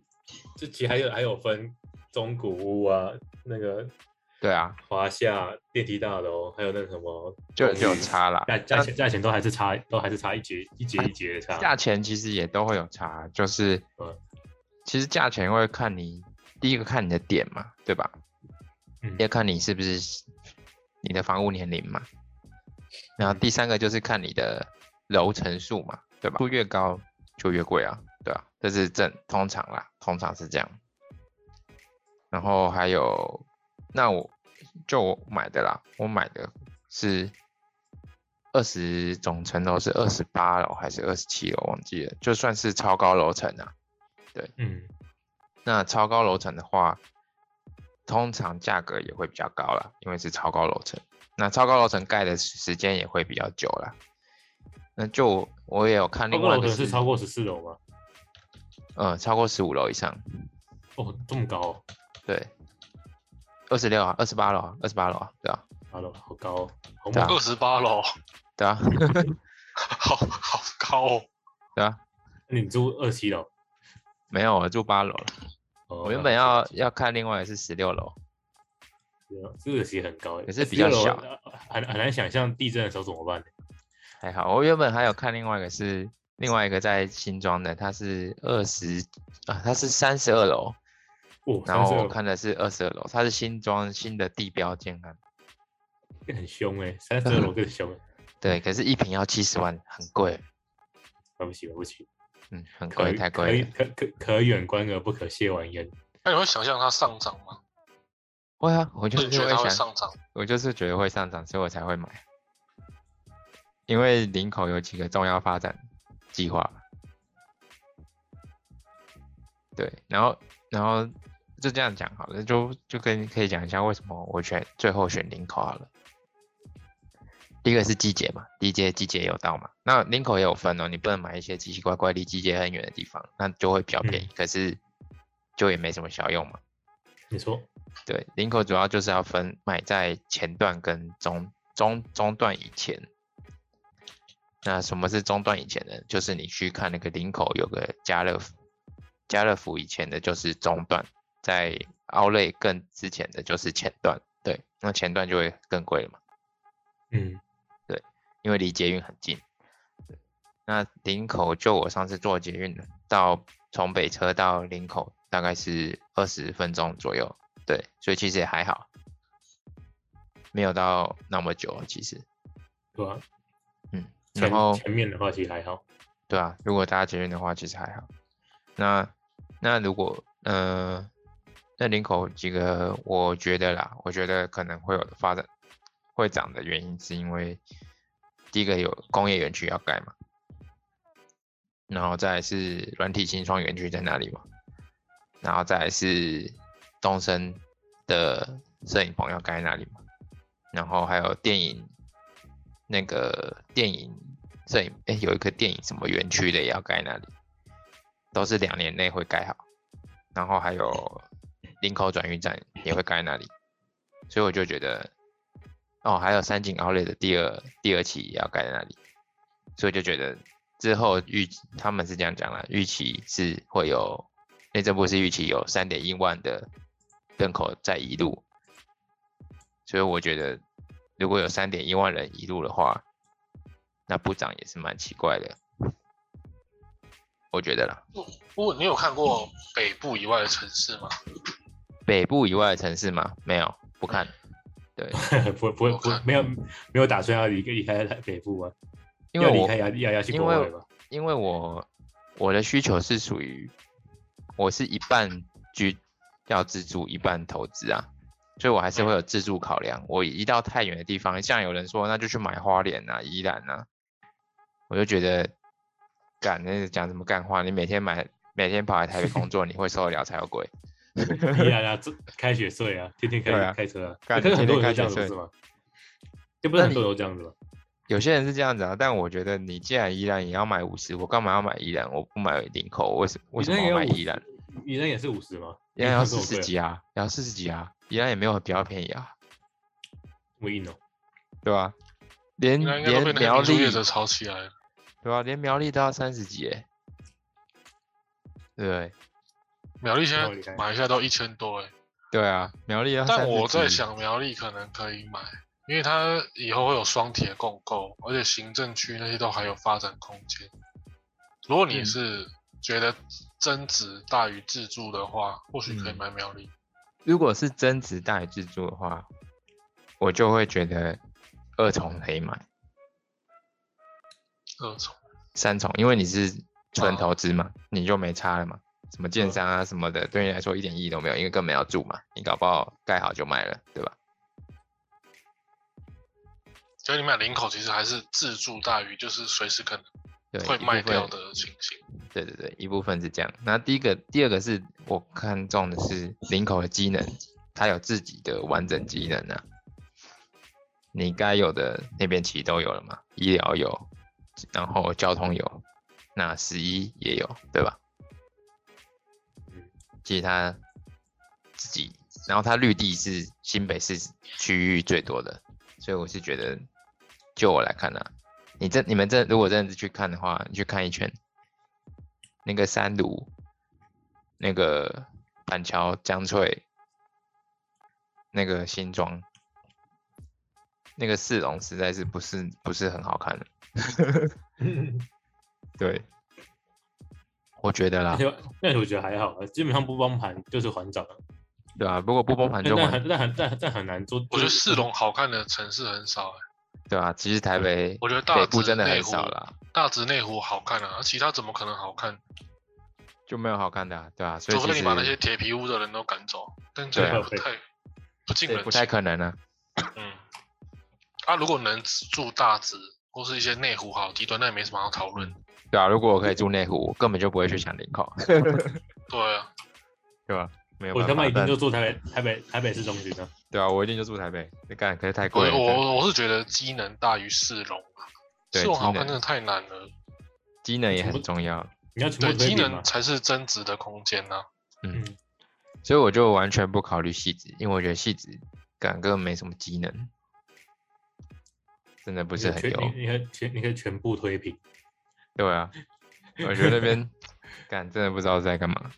这其实还有还有分中古屋啊，那个对啊，华夏电梯大楼，还有那个什么就就有差啦。价价钱价钱都还是差，都还是差一节一节一节的差。价钱其实也都会有差，就是嗯其实价钱会看你第一个看你的点嘛，对吧？嗯也看你是不是你的房屋年龄嘛。然后第三个就是看你的楼层数嘛，对吧？数越高就越贵啊，对啊，这是正通常啦，通常是这样。然后还有，那我就我买的啦，我买的是二十总层楼是二十八楼还是二十七楼，忘记了，就算是超高楼层啊。对嗯，那超高楼层的话，通常价格也会比较高啦，因为是超高楼层。那超高楼层盖的时间也会比较久了。那就我也有看另外一个层是超过十四楼吗？嗯，超过十五楼以上，哦，这么高、哦，对，二十六啊，二十八楼啊，二十八楼啊，对啊，八楼好高、哦，好对啊猛二十八楼，对啊，好好高哦。对啊，那你住二七楼？没有，我住八楼了。哦我原本要要看另外的是十六楼，这个其实很高欸，可是比较小呃很很难想象地震的时候怎么办。还好。我原本还有看另外一个是另外一个在新庄的，它是二十啊，它是三十二楼，哦，然后我看的是二十二楼，它是新庄新的地标建案。很凶哎，三十二楼更凶，对，可是一平要七十万，很贵，买不起买不起，嗯，很贵，太贵了。可可可远观而不可亵玩焉。那你会想象它上涨吗？会啊，我就你觉得会是会想，上涨？我就是觉得会上涨，所以我才会买。因为林口有几个重要发展计划，对，然后然后就这样讲好了，就就跟可以讲一下为什么我选最后选林口好了。第一个是季节嘛，季节季节有到嘛，那林口也有分哦，你不能买一些奇奇怪怪离季节很远的地方，那就会比较便宜，可是就也没什么效用嘛。你说对，林口主要就是要分买在前段跟中中中段以前。那什么是中段以前呢？就是你去看那个林口有个家乐福，家乐福以前的就是中段，在奥类更之前的就是前段。对，那前段就会更贵了嘛，嗯，因为离捷运很近。那林口就我上次坐捷运的，到从北车到林口大概是二十分钟左右，对，所以其实也还好，没有到那么久，其实，对啊？嗯，前然后前面的话其实还好，对啊，如果搭捷运的话，其实还好。那那如果呃，那林口几个，我觉得啦，我觉得可能会有的发展会涨的原因，是因为第一个有工业园区要盖嘛，然后再来是软体新创园区在哪里嘛，然后再来是东升的摄影棚要盖那里嘛，然后还有电影那个电影摄影，哎，有一个电影什么园区的也要盖那里，都是两年内会盖好。然后还有林口转运站也会盖那里，所以我就觉得，哦，还有三井奥莱的第二第二期也要盖在那里，所以就觉得之后预他们是这样讲了，预期是会有内政部是预期有三点一万的人口在移入，所以我觉得如果有三点一万人移入的话，那部长也是蛮奇怪的，我觉得啦。不过你有看过北部以外的城市吗？北部以外的城市吗？没有，不看。对，不不会不会没有没有打算要离离开北部吗？因为我要离开要要要去因为国外吗？因为我我的需求是属于我是一半居要自助，一半投资啊，所以我还是会有自助考量。我一到太远的地方，像有人说那就去买花莲啊、宜兰啊，我就觉得干那是讲什么干话？你每天买每天跑来台北工作，你会受得了才有鬼？依然啊，这开学税啊，天天开、对啊开车啊，干可是很多天天开学税人都这样子不是吗？就不是很多你人都这样子吗？有些人是这样子啊，但我觉得你既然宜兰也要买五十，我干嘛要买宜兰？我不买领口，为什为什么要买宜兰？宜兰也是五十吗？宜兰要 四十几啊，要四十几啊，宜兰也没有比较便宜啊，我硬哦，对吧、连连苗栗那些民宿业者炒起来了。对吧、连苗栗都要三十几哎，对苗栗现在买一下都一千多哎，对啊，苗栗要三十但我在想苗栗可能可以买，因为它以后会有双铁共构，而且行政区那些都还有发展空间。如果你嗯是觉得增值大于自住的话，或许可以嗯买苗栗。如果是增值大于自住的话，我就会觉得二重可以买，二重三重因为你是纯哦投资嘛，你就没差了嘛。什么建嗯商啊什么的，对你来说一点意义都没有，因为根本要住嘛，你搞不好盖好就卖了，对吧？所以你买林口其实还是自住大于就是随时可能对，会卖掉的情形。对对对，一部分是这样。那第一个，第二个是我看中的是领口的机能，它有自己的完整机能啊。你该有的那边其实都有了嘛，医疗有，然后交通有，那十一也有，对吧？嗯其实它自己，然后它绿地是新北市区域最多的，所以我是觉得，就我来看呢、你这你们这如果真的是去看的话，你去看一圈，那个三卢，那个板桥江翠，那个新庄，那个四龙实在是不是不是很好看的，对，我觉得啦那我觉得还好，啊基本上不崩盘就是环涨啊，对啊，如果不崩盘就还但但很但很但但很难做。我觉得四龙好看的城市很少、欸，对啊，其实台北我觉得大直真的很少啦，大直内湖好看啊，其他怎么可能好看？就没有好看的、啊，对啊，所以除非你把那些铁皮屋的人都赶走，但这个不太不近人不太。可能啊，嗯，啊，如果能住大直或是一些内湖好地段，那也没什么好讨论。对啊，如果我可以住内湖，我根本就不会去抢林口，对啊，对吧？没有我他妈一定就住台北台北台北市中心啊，对啊，我一定就住台北，你干可是太我贵了，我我是觉得机能大于市容啊，对市容好看真的太难了，机能也很重要，你要全对，机能，才是增值的空间呐、嗯嗯，所以我就完全不考虑细致，因为我觉得细致感根本没什么机能，真的不是很有。你你可以全你可以全部推平，对啊，我觉得那边 干真的不知道在干嘛。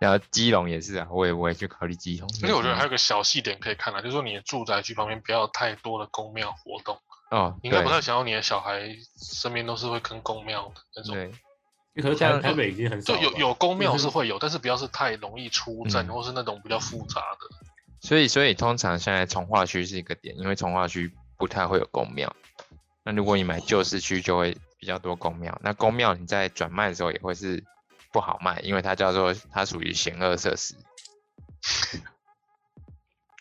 然后基隆也是啊，我也我也去考虑基隆。而且我觉得还有个小细点可以看啊，就是说你的住宅区旁边不要太多的公庙活动，哦，你应该不对太想要你的小孩身边都是会跟公庙的那种。对，可是像台台北已经很少就。有有公庙是是会有，但是不要是太容易出站，嗯或是那种比较复杂的。所以所以通常现在从化区是一个点，因为从化区不太会有公庙。那如果你买旧市区，就会比较多公庙。那公庙你在转卖的时候也会是不好卖，因为它叫做它属于险恶设施。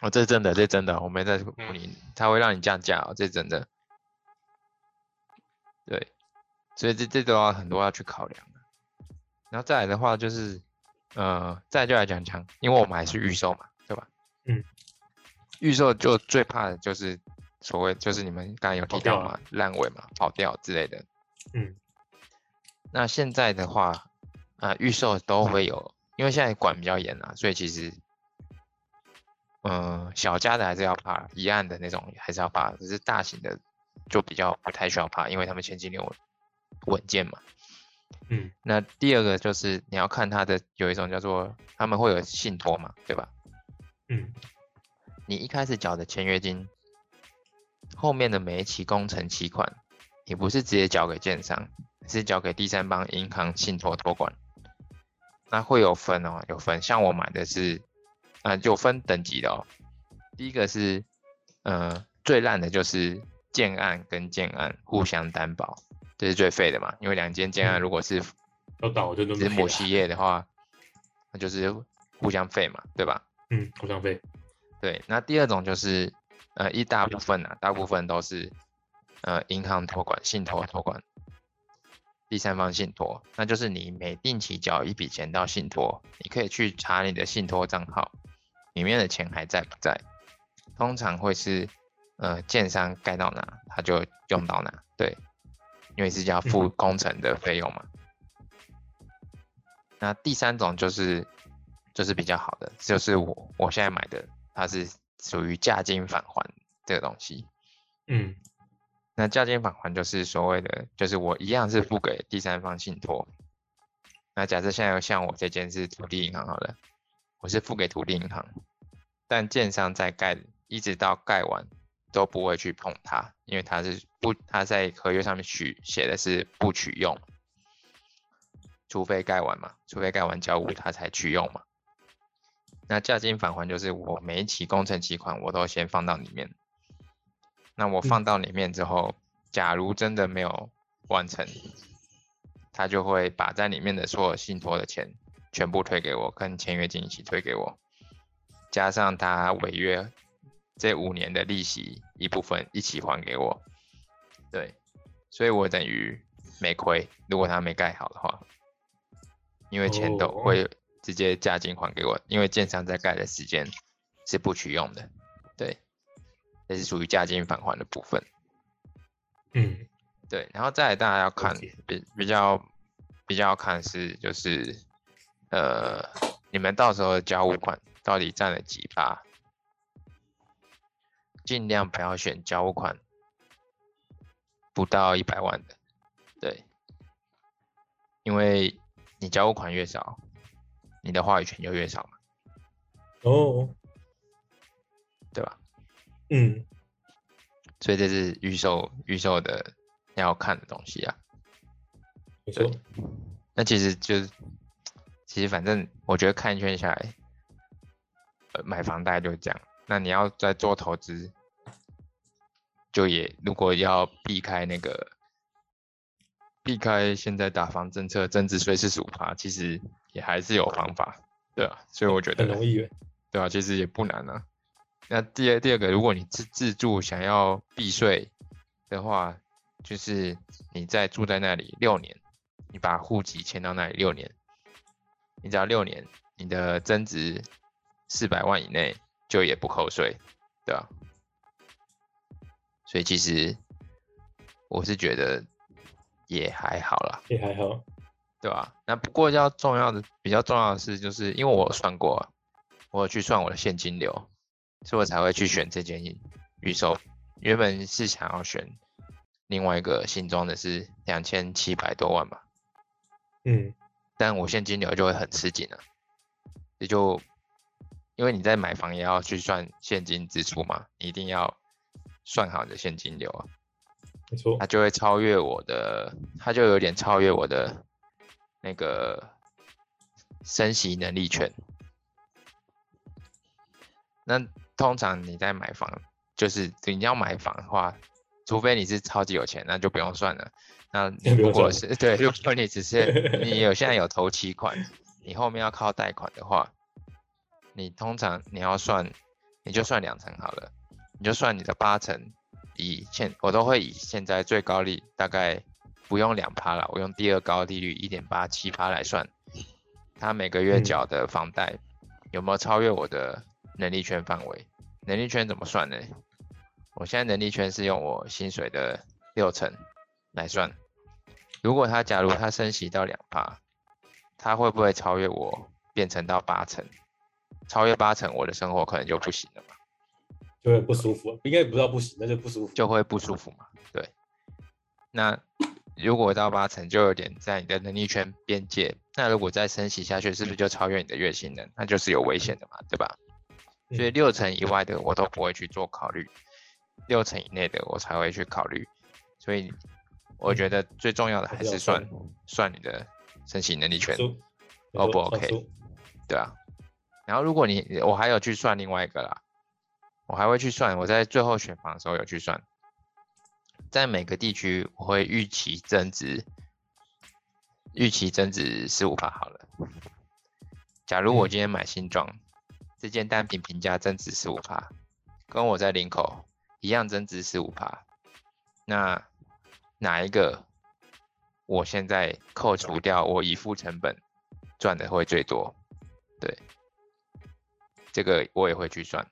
哦，这是真的，这是真的，我没在唬你，它会让你降价哦，这是真的。对，所以这这都要很多要去考量的。然后再来的话就是，呃，再来就来讲讲，因为我们还是预售嘛，对吧？嗯。预售就最怕的就是所谓就是你们刚才有提到嘛，烂尾嘛，跑掉之类的。嗯。那现在的话，啊、预售都会有，因为现在管比较严啊，所以其实，嗯、小家的还是要怕，一案的那种还是要怕，只是大型的就比较不太需要怕，因为他们现金流稳健嘛。嗯那第二个就是你要看它的有一种叫做他们会有信托嘛，对吧？嗯你一开始缴的签约金，后面的每一期工程期款，你不是直接交给建商，是交给第三方银行信托托管。那会有分哦，有分。像我买的是，啊、有分等级的哦。第一个是，呃，最烂的就是建案跟建案互相担保，这是最废的嘛，因为两间建案嗯如果是要倒就都是母企业的话，那就是互相废嘛，对吧？嗯，互相废。对，那第二种就是，呃，一大部分啊，大部分都是，呃，银行托管、信托托管，第三方信托，那就是你每定期缴一笔钱到信托，你可以去查你的信托账号，里面的钱还在不在？通常会是，呃，建商盖到哪，他就用到哪，对，因为是要付嗯工程的费用嘛。那第三种就是就是比较好的，就是我我现在买的，它是属于价金返还这个东西。嗯那价金返还就是所谓的，就是我一样是付给第三方信托。那假设现在像我这间是土地银行好了，我是付给土地银行，但建商在盖，一直到盖完都不会去碰它，因为它是不，它在合约上面取写的是不取用，除非盖完嘛，除非盖完交屋它才取用嘛。那价金返还就是我每一期工程期款我都先放到里面，那我放到里面之后，假如真的没有完成，他就会把在里面的所有信托的钱全部退给我，跟签约金一起退给我，加上他违约这五年的利息一部分一起还给我。对，所以我等于没亏，如果他没盖好的话，因为钱都哦。会直接加金还给我，因为建商在盖的时间是不取用的。对，这是属于价金返还的部分。嗯对，然后再来大家要看比比较比较要看是就是呃你们到时候的交屋款到底占了几趴，尽量不要选交屋款不到一百万的，对，因为你交屋款越少，你的话语权就越少嘛，哦？嗯所以这是预售预售的要看的东西啊。没错。那其实就是，其实反正我觉得看一圈下来，呃，买房大概就是这样。那你要在做投资，就也如果要避开那个，避开现在打房政策增值税是十五趴，其实也还是有方法，对啊。所以我觉得很容易。对啊，其实也不难啊。那第二第二个，如果你自自住想要避税的话，就是你在住在那里六年，你把户籍迁到那里六年，你只要六年，你的增值四百万以内就也不扣税，对吧、所以其实我是觉得也还好啦，也还好。对吧、那不过要重要的比较重要的是，就是因为我有算过啊，我有去算我的现金流，所以我才会去选这件预售。原本是想要选另外一个新装的是两千七百多万吧，嗯但我现金流就会很吃紧了，也就因为你在买房也要去算现金支出嘛，你一定要算好你的现金流啊，没错它，就会超越我的，它就有点超越我的那个升息能力圈。那通常你在买房，就是你要买房的话，除非你是超级有钱，那就不用算了。那你 如果是 对，如果你只是你有现在有头期款，你后面要靠贷款的话，你通常你要算，你就算两成好了，你就算你的八成，以现我都会以现在最高利大概不用两趴了，我用第二高利率一点八七趴来算，他每个月嗯缴的房贷有没有超越我的能力圈范围？能力圈怎么算呢？我现在能力圈是用我薪水的六成来算，如果他假如他升息到两趴，他会不会超越我变成到八成？超越八成，我的生活可能就不行了嘛。就会不舒服，应该不知道不行，那就不舒服。就会不舒服嘛。对，那如果到八成，就有点在你的能力圈边界。那如果再升息下去，是不是就超越你的月薪呢？那就是有危险的嘛，对吧？所以嗯六成以外的我都不会去做考虑，六成以内的我才会去考虑。所以我觉得最重要的还还是算算算你的申请能力圈。O 不 OK？对啊。然后如果你我还有去算另外一个啦，我还会去算，我在最后选房的时候有去算，在每个地区我会预期增值，预期增值十五好了。假如我嗯今天买新庄，这件单品评价增值十五跟我在领口一样增值十五那哪一个我现在扣除掉我已付成本赚的会最多？对，这个我也会去算，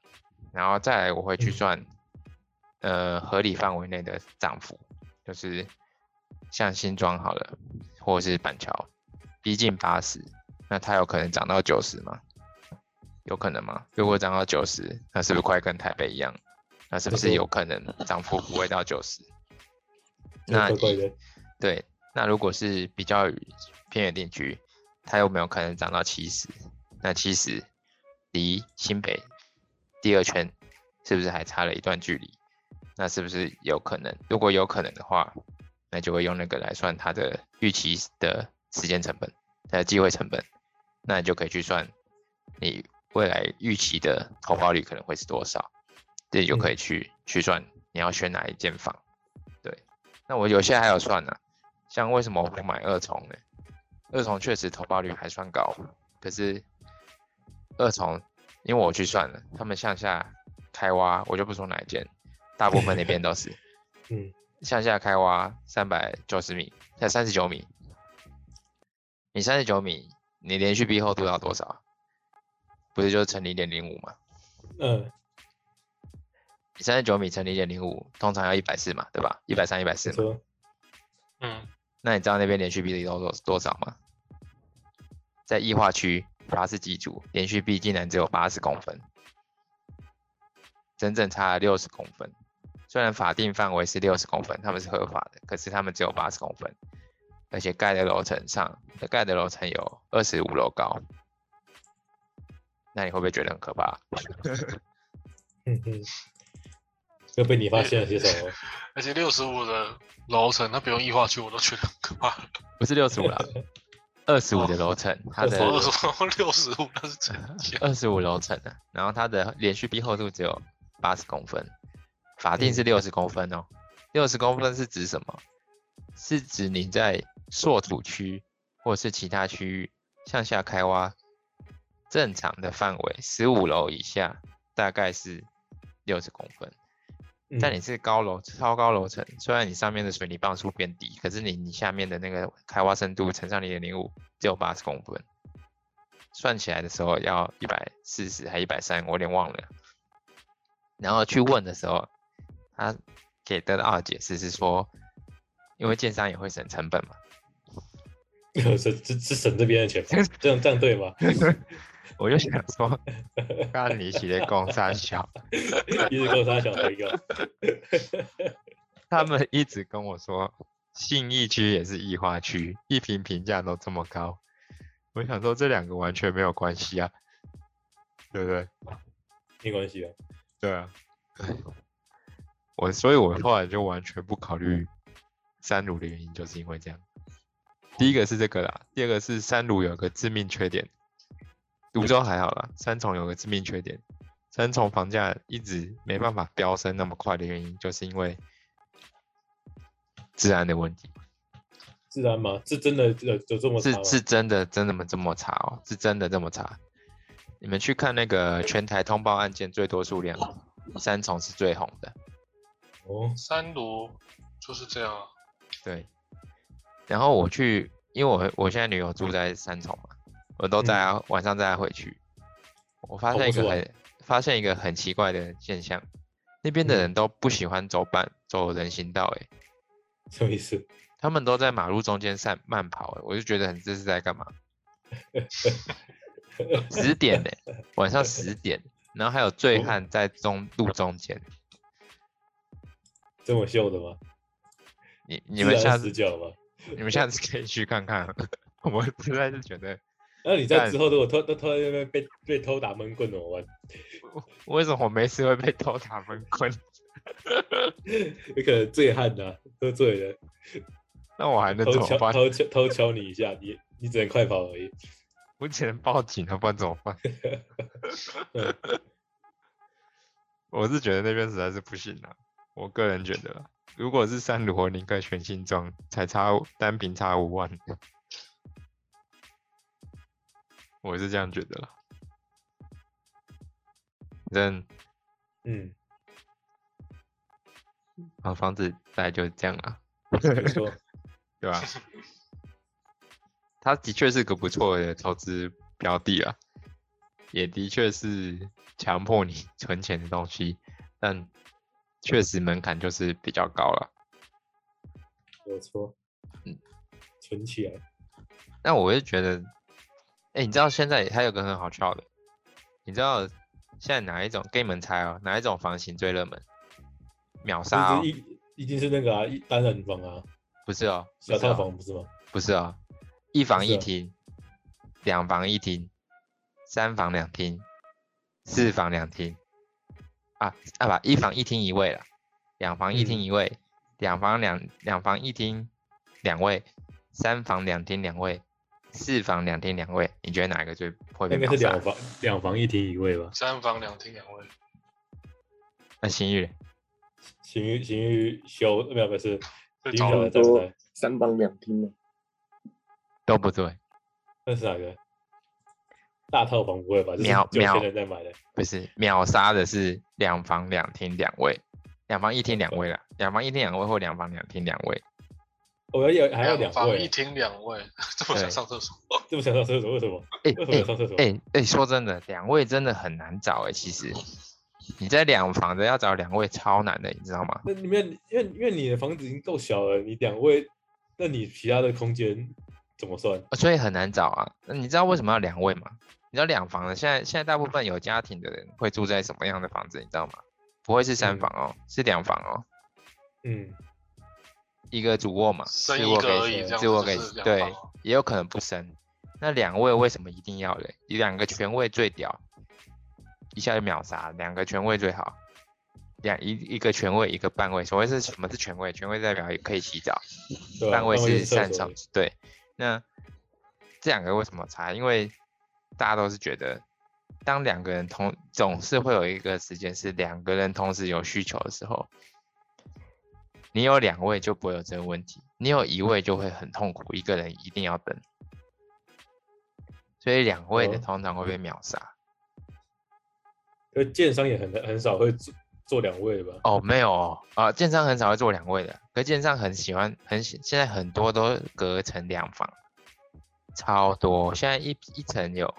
然后再来我会去嗯算，呃，合理范围内的涨幅，就是像新庄好了，或者是板桥，逼近八十，那它有可能涨到九十吗？有可能吗？如果涨到九十，那是不是快跟台北一样？那是不是有可能涨幅不会到九十？那以怪怪的。对，那如果是比较偏远地区，它有没有可能涨到七十？那七十离新北第二圈是不是还差了一段距离？那是不是有可能？如果有可能的话，那就会用那个来算它的预期的时间成本、它的机会成本，那你就可以去算你未来预期的投报率可能会是多少，这就可以去、去算你要选哪一间房。对，那我有些还有算呢、像为什么我不买二重呢？二重确实投报率还算高，可是二重因为我去算了，他们向下开挖，我就不说哪一间，大部分那边都是 嗯，向下开挖三百九十米，才三十九米，你三十九米，你连续壁厚度要多少？不是就是乘零点零五吗？嗯，你三十九米乘零点零五，通常要一百四嘛，对吧？一百三、一百四嘛。嗯，那你知道那边连续壁力都多多少吗？在异化区八十几组，连续壁竟然只有八十公分，整整差了六十公分。虽然法定范围是六十公分，他们是合法的，可是他们只有八十公分，而且盖的楼层上，盖的楼层有二十五楼高。那你会不会觉得很可怕？嗯嗯，又被你发现了些什么？而且六十五的楼层，它不用液化区，我都觉得很可怕。不是六十五啦，二十五的楼层，它的25我说六十五那是？二十五楼层的，然后它的连续壁厚度只有八十公分，法定是六十公分哦。六十公分是指什么？是指你在硕土区或是其他区域向下开挖，正常的范围十五楼以下大概是六十公分。但你嗯是高楼超高楼层，虽然你上面的水泥磅数变低，可是你你下面的那个开挖深度乘上零点零五只有八十公分，算起来的时候要一百四十还一百三，我有点忘了。然后去问的时候，他给得到的解释是说，因为建商也会省成本嘛，是是是省这边的钱？这样这样对吗？我就想说，干你写的工三小，一直工三小的一个，他们一直跟我说，信义区也是异化区，一瓶评价都这么高。我想说，这两个完全没有关系啊，对不对？没关系啊。对啊，我所以，我后来就完全不考虑三鲁的原因，就是因为这样。第一个是这个啦，第二个是三鲁有个致命缺点，泸州还好啦，三重有个致命缺点，三重房价一直没办法飙升那么快的原因，就是因为治安的问题。治安吗？是真的有有这么差是？是真的真的吗这么差哦？是真的这么差？你们去看那个全台通报案件最多数量，三重是最红的。哦，三卢就是这样啊。对，然后我去，因为我我现在女友住在三重嘛，我都在、啊晚上再回去。我发现一个很发现一个很奇怪的现象，那边的嗯人都不喜欢走板走人行道、欸，什么意思？他们都在马路中间散慢跑、欸，我就觉得很这是在干嘛？十点呢、晚上十点，然后还有醉哦汉在中路中间。这么秀的吗？你你们下次自然死角吗？你们下次可以去看看，我实在是觉得那你在之后如果偷偷偷在那边被被偷打闷棍怎么办？为什么我没事会被偷打闷棍？有可能醉汉呐、喝醉了，那我还能怎么办？偷敲偷敲你一下，你你只能快跑而已。我只能报警了，不然怎么办？嗯我是觉得那边实在是不行啊，我个人觉得，如果是三卢，我宁可选新庄，才差单瓶差五万，我是这样觉得啦。反正嗯，啊，房子大概就是这样啊，没错，对吧？它的确是个不错的投资标的啊，也的确是强迫你存钱的东西，但确实门槛就是比较高了。没错。嗯，存起来。那我会觉得，哎、你知道现在还有个很好笑的，你知道现在哪一种？给你们猜哦，哪一种房型最热门？秒杀哦，一一定是那个啊，一单人房啊，不是哦，不小套房不是吗？不是哦，一房一厅，两房一厅，三房两厅，四房两厅，啊啊不，一房一厅一卫了，两房一厅嗯一卫，两房两两房一厅两卫，三房两厅两卫，四房两厅两卫，你觉得哪一个最会被应该是两？房两房一厅一卫吧。三房两厅两卫，那新玉嘞行于行于修没有不是，行于最早的小的在不？三房两厅吗？都不对，那是哪个？大套房不会吧？秒秒钱人在买的。不是秒杀的是两房两厅两卫，两房一厅两卫啦，两房一厅两卫或两房两厅两卫。我要有还要两房一，厅两卫，这么想上厕所？这么想上厕所为什么？哎为什么要上厕所？哎哎，说真的，两位真的很难找哎、其实你在两房的要找两位超难的，你知道吗？那里面因为因为你的房子已经够小了，你两位，那你其他的空间怎么算？所以很难找啊。那你知道为什么要两位吗？你知道两房的现在现在大部分有家庭的人会住在什么样的房子？你知道吗？不会是三嗯房哦，是两房哦，嗯，一个主卧嘛，生一次卧给个而已，这样次卧给子就是对也有可能不生。那两位为什么一定要嘞？两个全位最屌，一下就秒杀，两个全位最好。两一一个全位，一个半位。所谓是什么是全位？全位代表也可以洗澡？半位是厕擅长。对，那这两个为什么差？因为大家都是觉得，当两个人同总是会有一个时间是两个人同时有需求的时候，你有两位就不会有这个问题，你有一位就会很痛苦，一个人一定要等，所以两位的哦通常会被秒杀。可是建商也很很少会做做两位吧？哦，没有哦，啊，建商很少会做两位的，可是建商很喜欢，很喜，现在很多都隔成两房，超多。现在一一层有，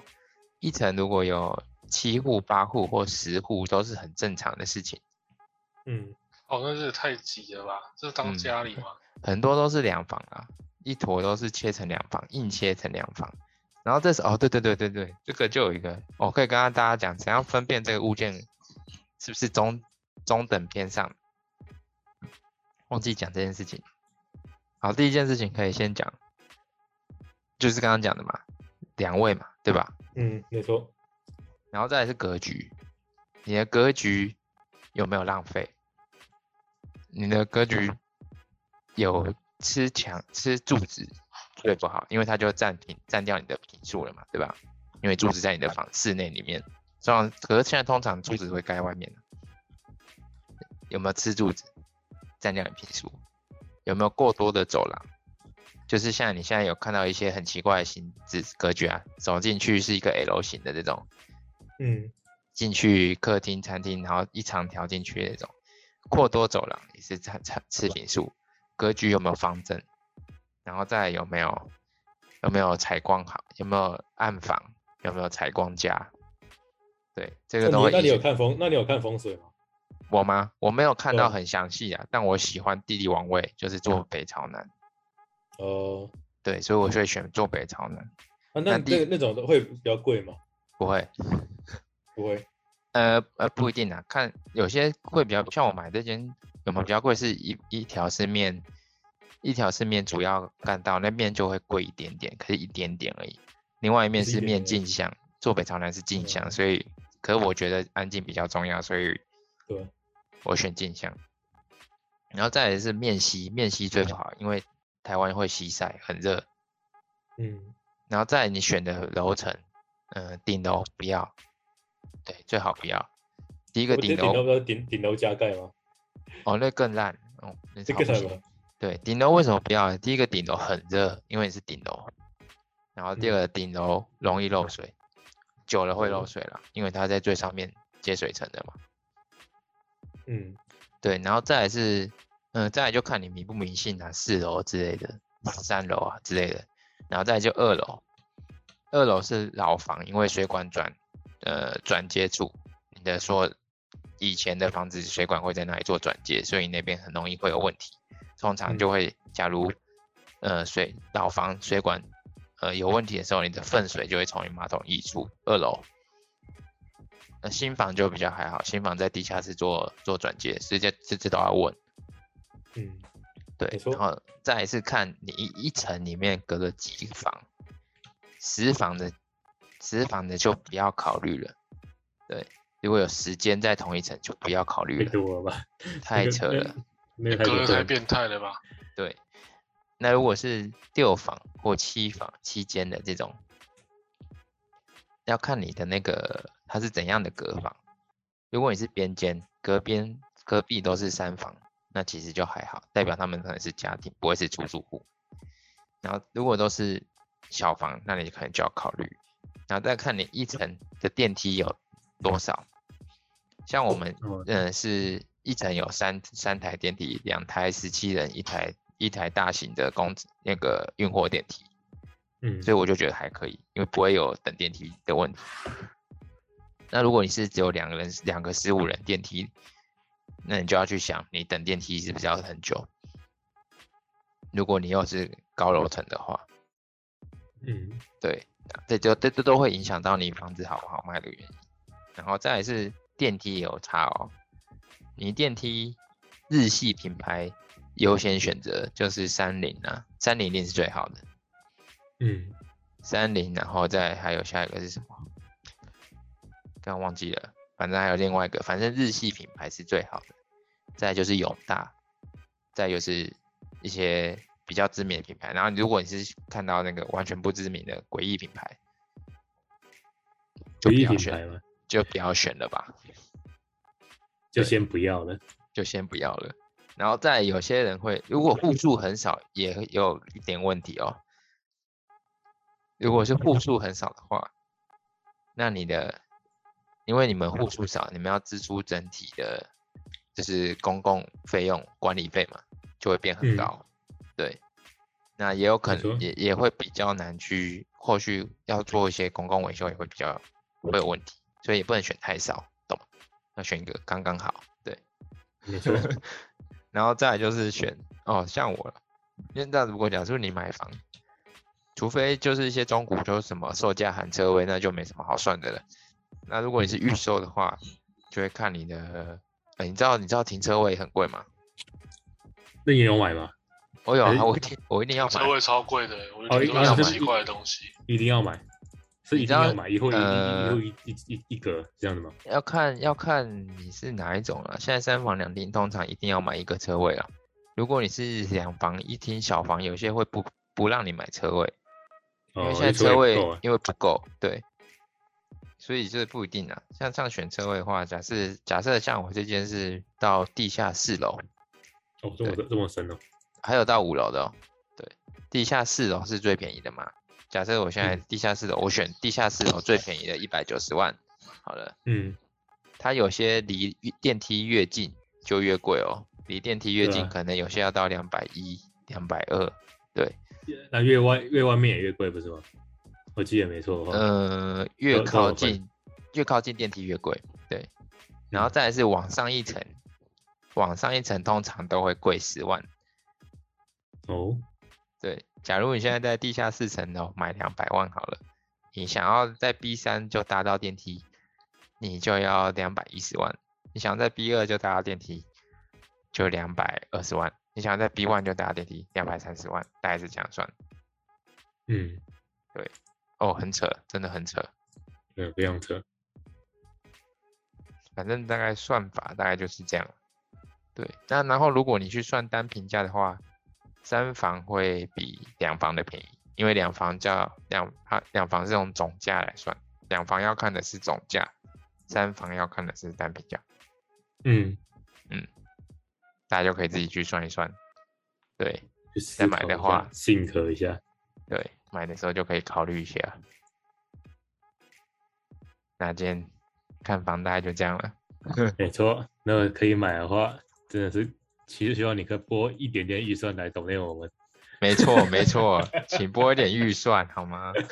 一层如果有七户、八户或十户，都是很正常的事情。嗯，哦，那是太挤了吧？这是当嗯家里吗？很多都是两房啊，一坨都是切成两房，硬切成两房。然后这是哦，对对对对对，这个就有一个，我可以跟大家讲，怎样分辨这个物件是不是中中等偏上。忘记讲这件事情。好，第一件事情可以先讲，就是刚刚讲的嘛，两位嘛，对吧？嗯，没错。然后再来是格局，你的格局有没有浪费？你的格局有吃墙吃柱子最不好，因为它就占平占掉你的平数了嘛，对吧？因为柱子在你的房室内里面，这样可是现在通常柱子会盖外面有没有吃柱子占掉你平数？有没有过多的走廊？就是像你现在有看到一些很奇怪的形制格局啊，走进去是一个 L 型的这种，嗯，进去客厅、餐厅，然后一长条进去那种，扩多走廊也是产产次品数。格局有没有方正？然后再有没有有没有采光好？有没有暗房？有没有采光架？对，这个都会。那你有看风？那你有看风水吗？我吗？我没有看到很详细啊，但我喜欢地理王位，就是坐北朝南。哦，对，所以我会选坐北朝南。啊，那那那种会比较贵吗？不会，不会。呃呃，不一定啊，看有些会比较，像我买这间有没有比较贵？是一一条是面，一条是面主要干道，那面就会贵一点点，可是一点点而已。另外一面是面镜像，坐北朝南是镜像，所以，可是我觉得安静比较重要，所以。对。我选镜像，然后再来是面西，面西最不好，因为台湾会西晒，很热。嗯，然后再你选的楼层，嗯，顶楼不要，对，最好不要。第一个顶楼，要顶顶楼加盖吗？哦，那更烂，哦，那这个什么？对，顶楼为什么不要？第一个顶楼很热，因为你是顶楼，然后第二个顶楼容易漏水，久了会漏水了，因为它在最上面接水层的嘛。嗯，对，然后再来是，嗯，再来就看你迷不迷信啊，四楼之类的，三楼啊之类的，然后再就二楼，二楼是老房，因为水管转，呃，转接处，你的说以前的房子水管会在那里做转接，所以那边很容易会有问题，通常就会，假如，呃，水老房水管，呃，有问题的时候，你的粪水就会从你马桶溢出二楼。那新房就比较还好，新房在地下室做做转接，直接直接都要问。嗯，对，然后再是看你一一层里面隔了几房，十房的十房的就不要考虑了。对，如果有时间在同一层就不要考虑了。太多了吧？太扯了，隔太变态了吧？对，那如果是六房或七房期间的这种。要看你的那个它是怎样的隔房，如果你是边间，隔边隔壁都是三房，那其实就还好，代表他们可能是家庭，不会是出租户。然后如果都是小房，那你可能就要考虑，然后再看你一层的电梯有多少。像我们嗯是一层有三三台电梯，两台十七人，一台一台大型的公那个运货电梯。嗯，所以我就觉得还可以，因为不会有等电梯的问题。那如果你是只有两个人，两个十五人电梯，那你就要去想，你等电梯是不是要很久？如果你又是高楼层的话，嗯，对，这就这这都会影响到你房子好不好卖的原因。然后再是电梯也有差哦，你电梯日系品牌优先选择就是三菱啊，三菱一定是最好的。嗯，三菱，然后再还有下一个是什么？刚忘记了，反正还有另外一个，反正日系品牌是最好的。再就是永大，再就是一些比较知名的品牌。然后如果你是看到那个完全不知名的诡异品牌，就不要选了？就不要选了吧，就先不要了，就先不要了。然后再有些人会，如果户数很少，也有一点问题哦。如果是户数很少的话，那你的，因为你们户数少，你们要支出整体的，就是公共费用管理费嘛，就会变很高。对，那也有可能也也会比较难去，后续要做一些公共维修也会比较会有问题，所以也不能选太少，懂吗？要选一个刚刚好。对，没错。然后再就是选哦，像我了，因为那如果假设你买房，除非就是一些中古，就是什么售价含车位，那就没什么好算的了。那如果你是预售的话，就会看你的，呃，你知道你知道停车位很贵吗？那你有买吗？我有啊，我一定我一定要买。车位超贵的，我哦就觉得要买很奇怪的东西。一定要买，是一你知道定要买，以后一呃一一一一一格这样的吗？要看要看你是哪一种了。现在三房两厅通常一定要买一个车位啊。如果你是两房一厅小房，有些会不不让你买车位，因为哦，现在车车位因为不够，对，所以这不一定啊。像这样选车位的话，假设假设像我这间是到地下四楼，哦，这么这么深哦。还有到五楼的哦。对，地下四楼是最便宜的嘛。假设我现在嗯地下四楼，我选地下四楼最便宜的，一百九十万。好了，嗯，它有些离电梯越近就越贵哦，离电梯越近啊可能有些要到两百一、两百二。对，那越外越外面也越贵不是吗？我记得没错的话，呃，越靠近越靠近电梯越贵。对，然嗯后再来是往上一层，往上一层通常都会贵十万。哦，对，假如你现在在地下四层楼买两百万好了，你想要在 B 三就搭到电梯，你就要两百一十万；你想在 B 二就搭到电梯，就两百二十万；你想在 B one 就搭到电梯，两百三十万，大概是这样算。嗯，对哦，很扯，真的很扯。对，非常扯。反正大概算法大概就是这样。对，那然后如果你去算单评价的话，三房会比两房的便宜，因为两房叫两它两房是用总价来算，两房要看的是总价，三房要看的是单品价，嗯嗯，大家就可以自己去算一算。对再买的话信合一下。对，买的时候就可以考虑一下。那今天看房大概就这样了。没错，那可以买的话，真的是，其实希望你可以拨一点点预算来懂内我们。没错，没错，请拨一点预算好吗？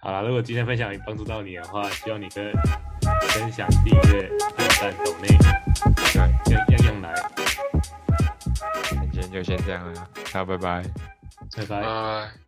好了，如果今天分享有帮助到你的话，希望你可以分享、订阅、按赞、抖内，对，样样样来。那今天就先这样了，大家拜拜。拜拜拜。拜。